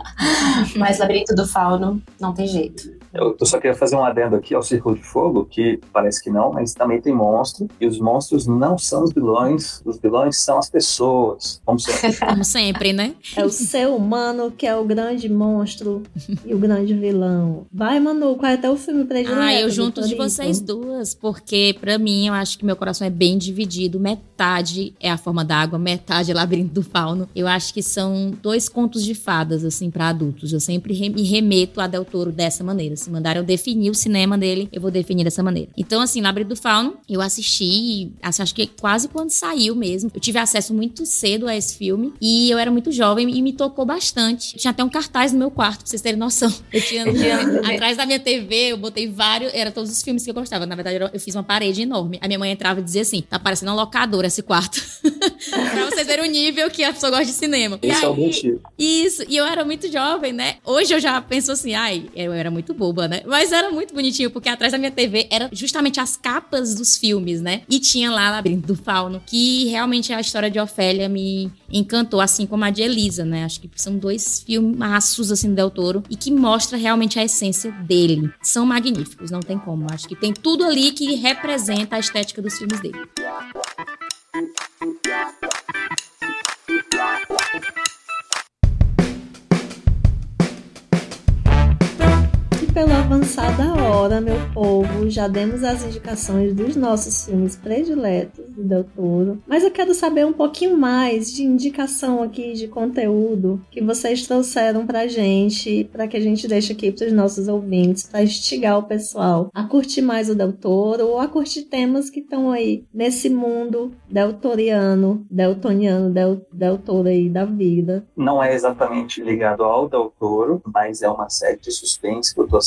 Mas Labirinto do Fauno não tem jeito. Eu, eu, só queria fazer um adendo aqui ao Círculo de Fogo, que parece que não, mas também tem monstro. E os monstros não são os vilões, os vilões são as pessoas. Como sempre. como sempre, né? É o ser humano que é o grande monstro e o grande vilão. Vai, Manu, qual é até o filme predileto? Ah, eu junto de vocês duas, porque para mim eu acho que meu coração é bem dividido. Metade é a forma d'água, metade é labirinto do fauno. Eu acho que são dois contos de fadas, assim, para adultos. Eu sempre me remeto a Del Toro dessa maneira se mandaram definir o cinema dele, eu vou definir dessa maneira. Então, assim, Labirinto do Fauno, eu assisti, assim, acho que quase quando saiu mesmo. Eu tive acesso muito cedo a esse filme e eu era muito jovem e me tocou bastante. Tinha até um cartaz no meu quarto, pra vocês terem noção. Eu tinha, atrás da minha TV, eu botei vários, era todos os filmes que eu gostava. Na verdade, eu fiz uma parede enorme. A minha mãe entrava e dizia assim: tá parecendo uma locadora esse quarto. pra vocês verem o nível que a pessoa gosta de cinema. Esse é o motivo. Isso, e eu era muito jovem, né? Hoje eu já penso assim, ai, eu era muito boa boba, né? Mas era muito bonitinho, porque atrás da minha TV era justamente as capas dos filmes, né? E tinha lá Labirinto do Fauno, que realmente a história de Ofélia me encantou, assim como a de Elisa, né? Acho que são dois filmaços, assim, do Del Toro, e que mostra realmente a essência dele. São magníficos, não tem como. Acho que tem tudo ali que representa a estética dos filmes dele. Pela avançada hora, meu povo. Já demos as indicações dos nossos filmes prediletos do Del Toro. Mas eu quero saber um pouquinho mais de indicação aqui de conteúdo que vocês trouxeram pra gente, para que a gente deixe aqui pros nossos ouvintes, para instigar o pessoal a curtir mais o Del Toro ou a curtir temas que estão aí nesse mundo deltoriano, deltoniano, del, del Toro aí da vida. Não é exatamente ligado ao Del Toro, mas é uma série de suspense que eu tô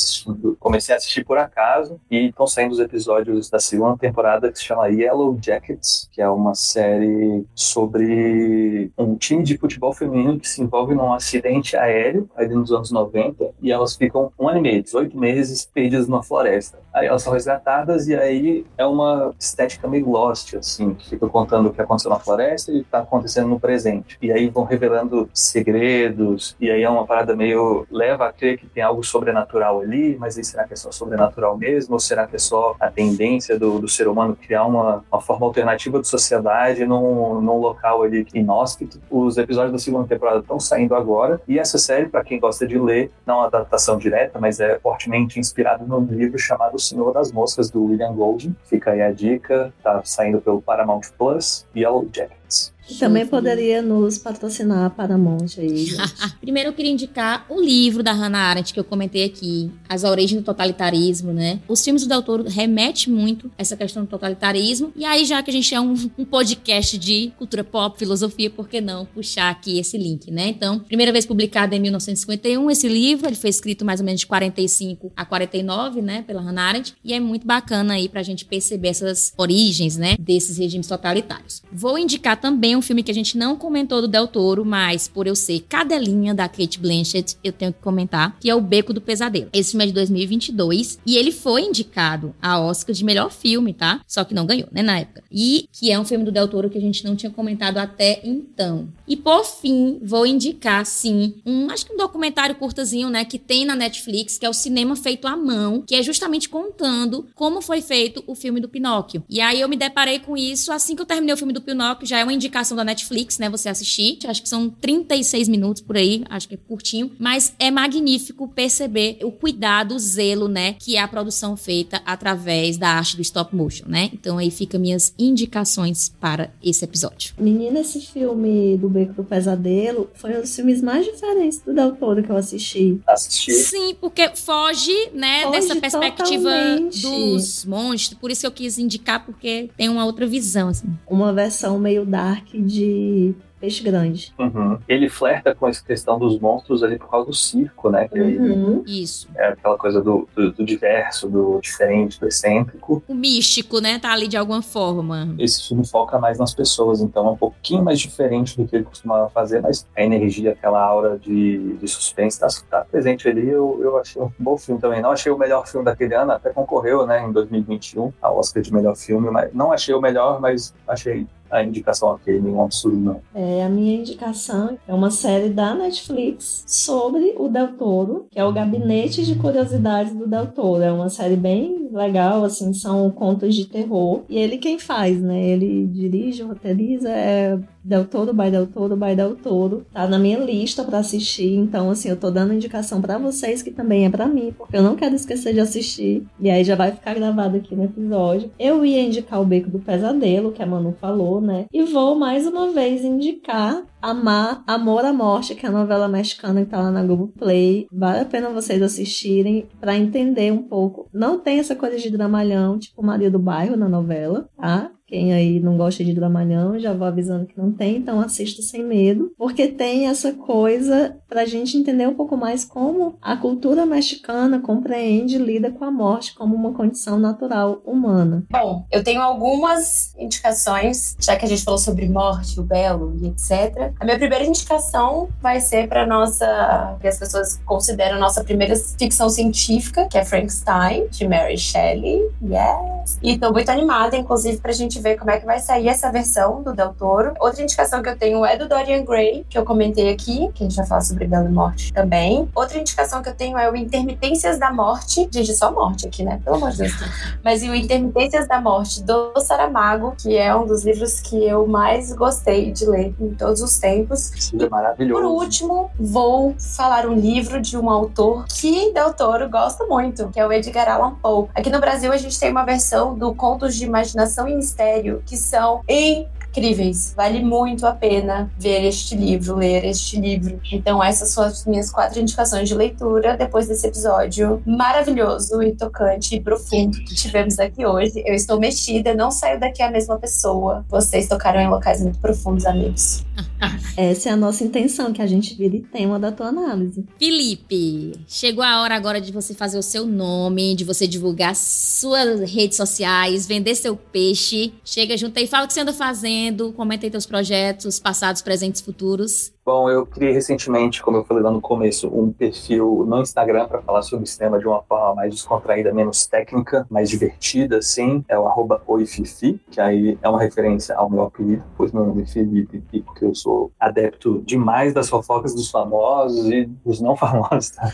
comecei a assistir por acaso e estão saindo os episódios da segunda temporada que se chama Yellow Jackets, que é uma série sobre um time de futebol feminino que se envolve num acidente aéreo ali nos anos 90 e elas ficam um ano e meio, 18 meses perdidas numa floresta. Aí elas são resgatadas e aí é uma estética meio Lost, assim, que fica contando o que aconteceu na floresta e está acontecendo no presente. E aí vão revelando segredos e aí é uma parada meio leva a crer que tem algo sobrenatural ali, mas aí será que é só sobrenatural mesmo? Ou será que é só a tendência do, do ser humano criar uma, uma forma alternativa de sociedade num, num local ali inóspito? Os episódios da segunda temporada estão saindo agora, e essa série, para quem gosta de ler, não é uma adaptação direta, mas é fortemente inspirado num livro chamado O Senhor das Moscas, do William Golding. Fica aí a dica, tá saindo pelo Paramount Plus, Yellow Jackets. Também poderia nos patrocinar para Monte aí. Primeiro eu queria indicar o livro da Hannah Arendt que eu comentei aqui, As Origens do Totalitarismo, né? Os filmes do Del Toro remete muito a essa questão do totalitarismo. E aí, já que a gente é um, um podcast de cultura pop, filosofia, por que não puxar aqui esse link, né? Então, primeira vez publicado em 1951 esse livro, ele foi escrito mais ou menos de 45 a 49, né, pela Hannah Arendt, e é muito bacana aí pra gente perceber essas origens, né, desses regimes totalitários. Vou indicar também um filme que a gente não comentou do Del Toro, mas por eu ser cadelinha da Kate Blanchett, eu tenho que comentar, que é O Beco do Pesadelo. Esse filme é de 2022 e ele foi indicado a Oscar de melhor filme, tá? Só que não ganhou, né, na época. E que é um filme do Del Toro que a gente não tinha comentado até então. E por fim, vou indicar, sim, um, acho que um documentário curtazinho, né, que tem na Netflix, que é o Cinema Feito à Mão, que é justamente contando como foi feito o filme do Pinóquio. E aí eu me deparei com isso assim que eu terminei o filme do Pinóquio, já é uma indicação da Netflix, né? Você assistir. Acho que são 36 minutos por aí, acho que é curtinho. Mas é magnífico perceber o cuidado, o zelo, né? Que é a produção feita através da arte do stop motion, né? Então aí fica minhas indicações para esse episódio. Menina, esse filme do Beco do Pesadelo foi um dos filmes mais diferentes do Del Toro que eu assisti. Assisti. Sim, porque foge, né, foge dessa perspectiva totalmente. dos monstros. Por isso que eu quis indicar, porque tem uma outra visão, assim. Uma versão meio dark de peixe grande. Uhum. Ele flerta com essa questão dos monstros ali por causa do circo, né? Que uhum. Isso. É aquela coisa do, do, do, diverso, do diferente, do excêntrico. O místico, né? Tá ali de alguma forma. Esse filme foca mais nas pessoas, então é um pouquinho mais diferente do que ele costumava fazer, mas a energia, aquela aura de, de suspense tá, tá presente ali. Eu, eu achei um bom filme também. Não achei o melhor filme daquele ano, até concorreu, né, em 2021, ao Oscar de melhor filme, mas não achei o melhor, mas achei a indicação aqui, nenhum absurdo, não. É, a minha indicação é uma série da Netflix sobre o Del Toro, que é o Gabinete de Curiosidades do Del Toro. É uma série bem legal, assim, são contos de terror. E ele quem faz, né? Ele dirige, roteiriza, é Del Toro by Del Toro by Del Toro. Tá na minha lista para assistir, então assim, eu tô dando indicação para vocês que também é para mim, porque eu não quero esquecer de assistir. E aí já vai ficar gravado aqui no episódio. Eu ia indicar o Beco do Pesadelo, que a Manu falou, né? E vou mais uma vez indicar Amar, Amor à Morte, que é a novela mexicana que tá lá na Google Play. Vale a pena vocês assistirem para entender um pouco. Não tem essa coisa de dramalhão, tipo Maria do Bairro na novela, tá? Quem aí não gosta de dramalhão, já vou avisando que não tem, então assista sem medo, porque tem essa coisa pra gente entender um pouco mais como a cultura mexicana compreende e lida com a morte como uma condição natural humana. Bom, eu tenho algumas indicações, já que a gente falou sobre morte, o belo e etc. A minha primeira indicação vai ser para nossa, que as pessoas consideram nossa primeira ficção científica, que é Frankenstein, de Mary Shelley. Yes! E tô muito animada, inclusive, pra gente ver como é que vai sair essa versão do Del Toro. Outra indicação que eu tenho é do Dorian Gray, que eu comentei aqui, que a gente vai falar sobre Bela Morte também. Outra indicação que eu tenho é o Intermitências da Morte. Gente, só morte aqui, né? Pelo amor de Deus. Mas e o Intermitências da Morte do Saramago, que é um dos livros que eu mais gostei de ler em todos os tempos. Sim, é maravilhoso. Por último, vou falar um livro de um autor que Del Toro gosta muito, que é o Edgar Allan Poe. Aqui no Brasil a gente tem uma versão do Contos de Imaginação e Mistério que são incríveis. Vale muito a pena ver este livro, ler este livro. Então, essas são as minhas quatro indicações de leitura depois desse episódio maravilhoso e tocante e profundo que tivemos aqui hoje. Eu estou mexida, não saio daqui a mesma pessoa. Vocês tocaram em locais muito profundos, amigos. Essa é a nossa intenção, que a gente vire tema da tua análise. Felipe, chegou a hora agora de você fazer o seu nome, de você divulgar suas redes sociais, vender seu peixe. Chega junto aí, fala o que você anda fazendo, comenta aí teus projetos, passados, presentes, futuros. Bom, eu criei recentemente, como eu falei lá no começo, um perfil no Instagram para falar sobre cinema de uma forma mais descontraída, menos técnica, mais divertida, assim. É o arroba oififi, que aí é uma referência ao meu apelido, pois meu nome é Felipe, porque eu sou adepto demais das fofocas dos famosos e dos não famosos, tá?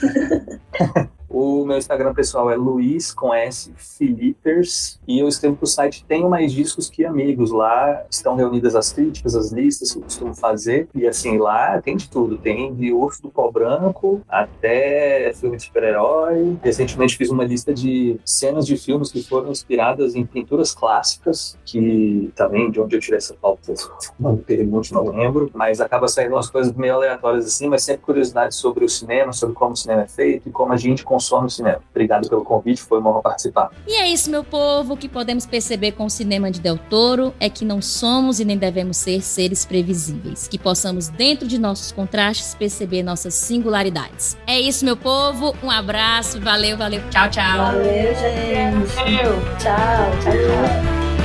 O meu Instagram pessoal é Luiz com S Filipers e eu escrevo pro site Tenho Mais Discos Que Amigos. Lá estão reunidas as críticas, as listas que eu costumo fazer. E assim, lá tem de tudo. Tem de Urso do Pó Branco até filme de super-herói. Recentemente fiz uma lista de cenas de filmes que foram inspiradas em pinturas clássicas, que também de onde eu tirei essa pauta, não pergunte, não lembro. Mas acaba saindo umas coisas meio aleatórias assim, mas sempre curiosidades sobre o cinema, sobre como o cinema é feito e como a gente consome o cinema. Obrigado pelo convite, foi uma honra participar. E é isso, meu povo. O que podemos perceber com o cinema de Del Toro é que não somos e nem devemos ser seres previsíveis. Que possamos, dentro de nossos contrastes, perceber nossas singularidades. É isso, meu povo. Um abraço. Valeu, valeu. Tchau, tchau. Valeu, gente. Valeu. Tchau, tchau, tchau.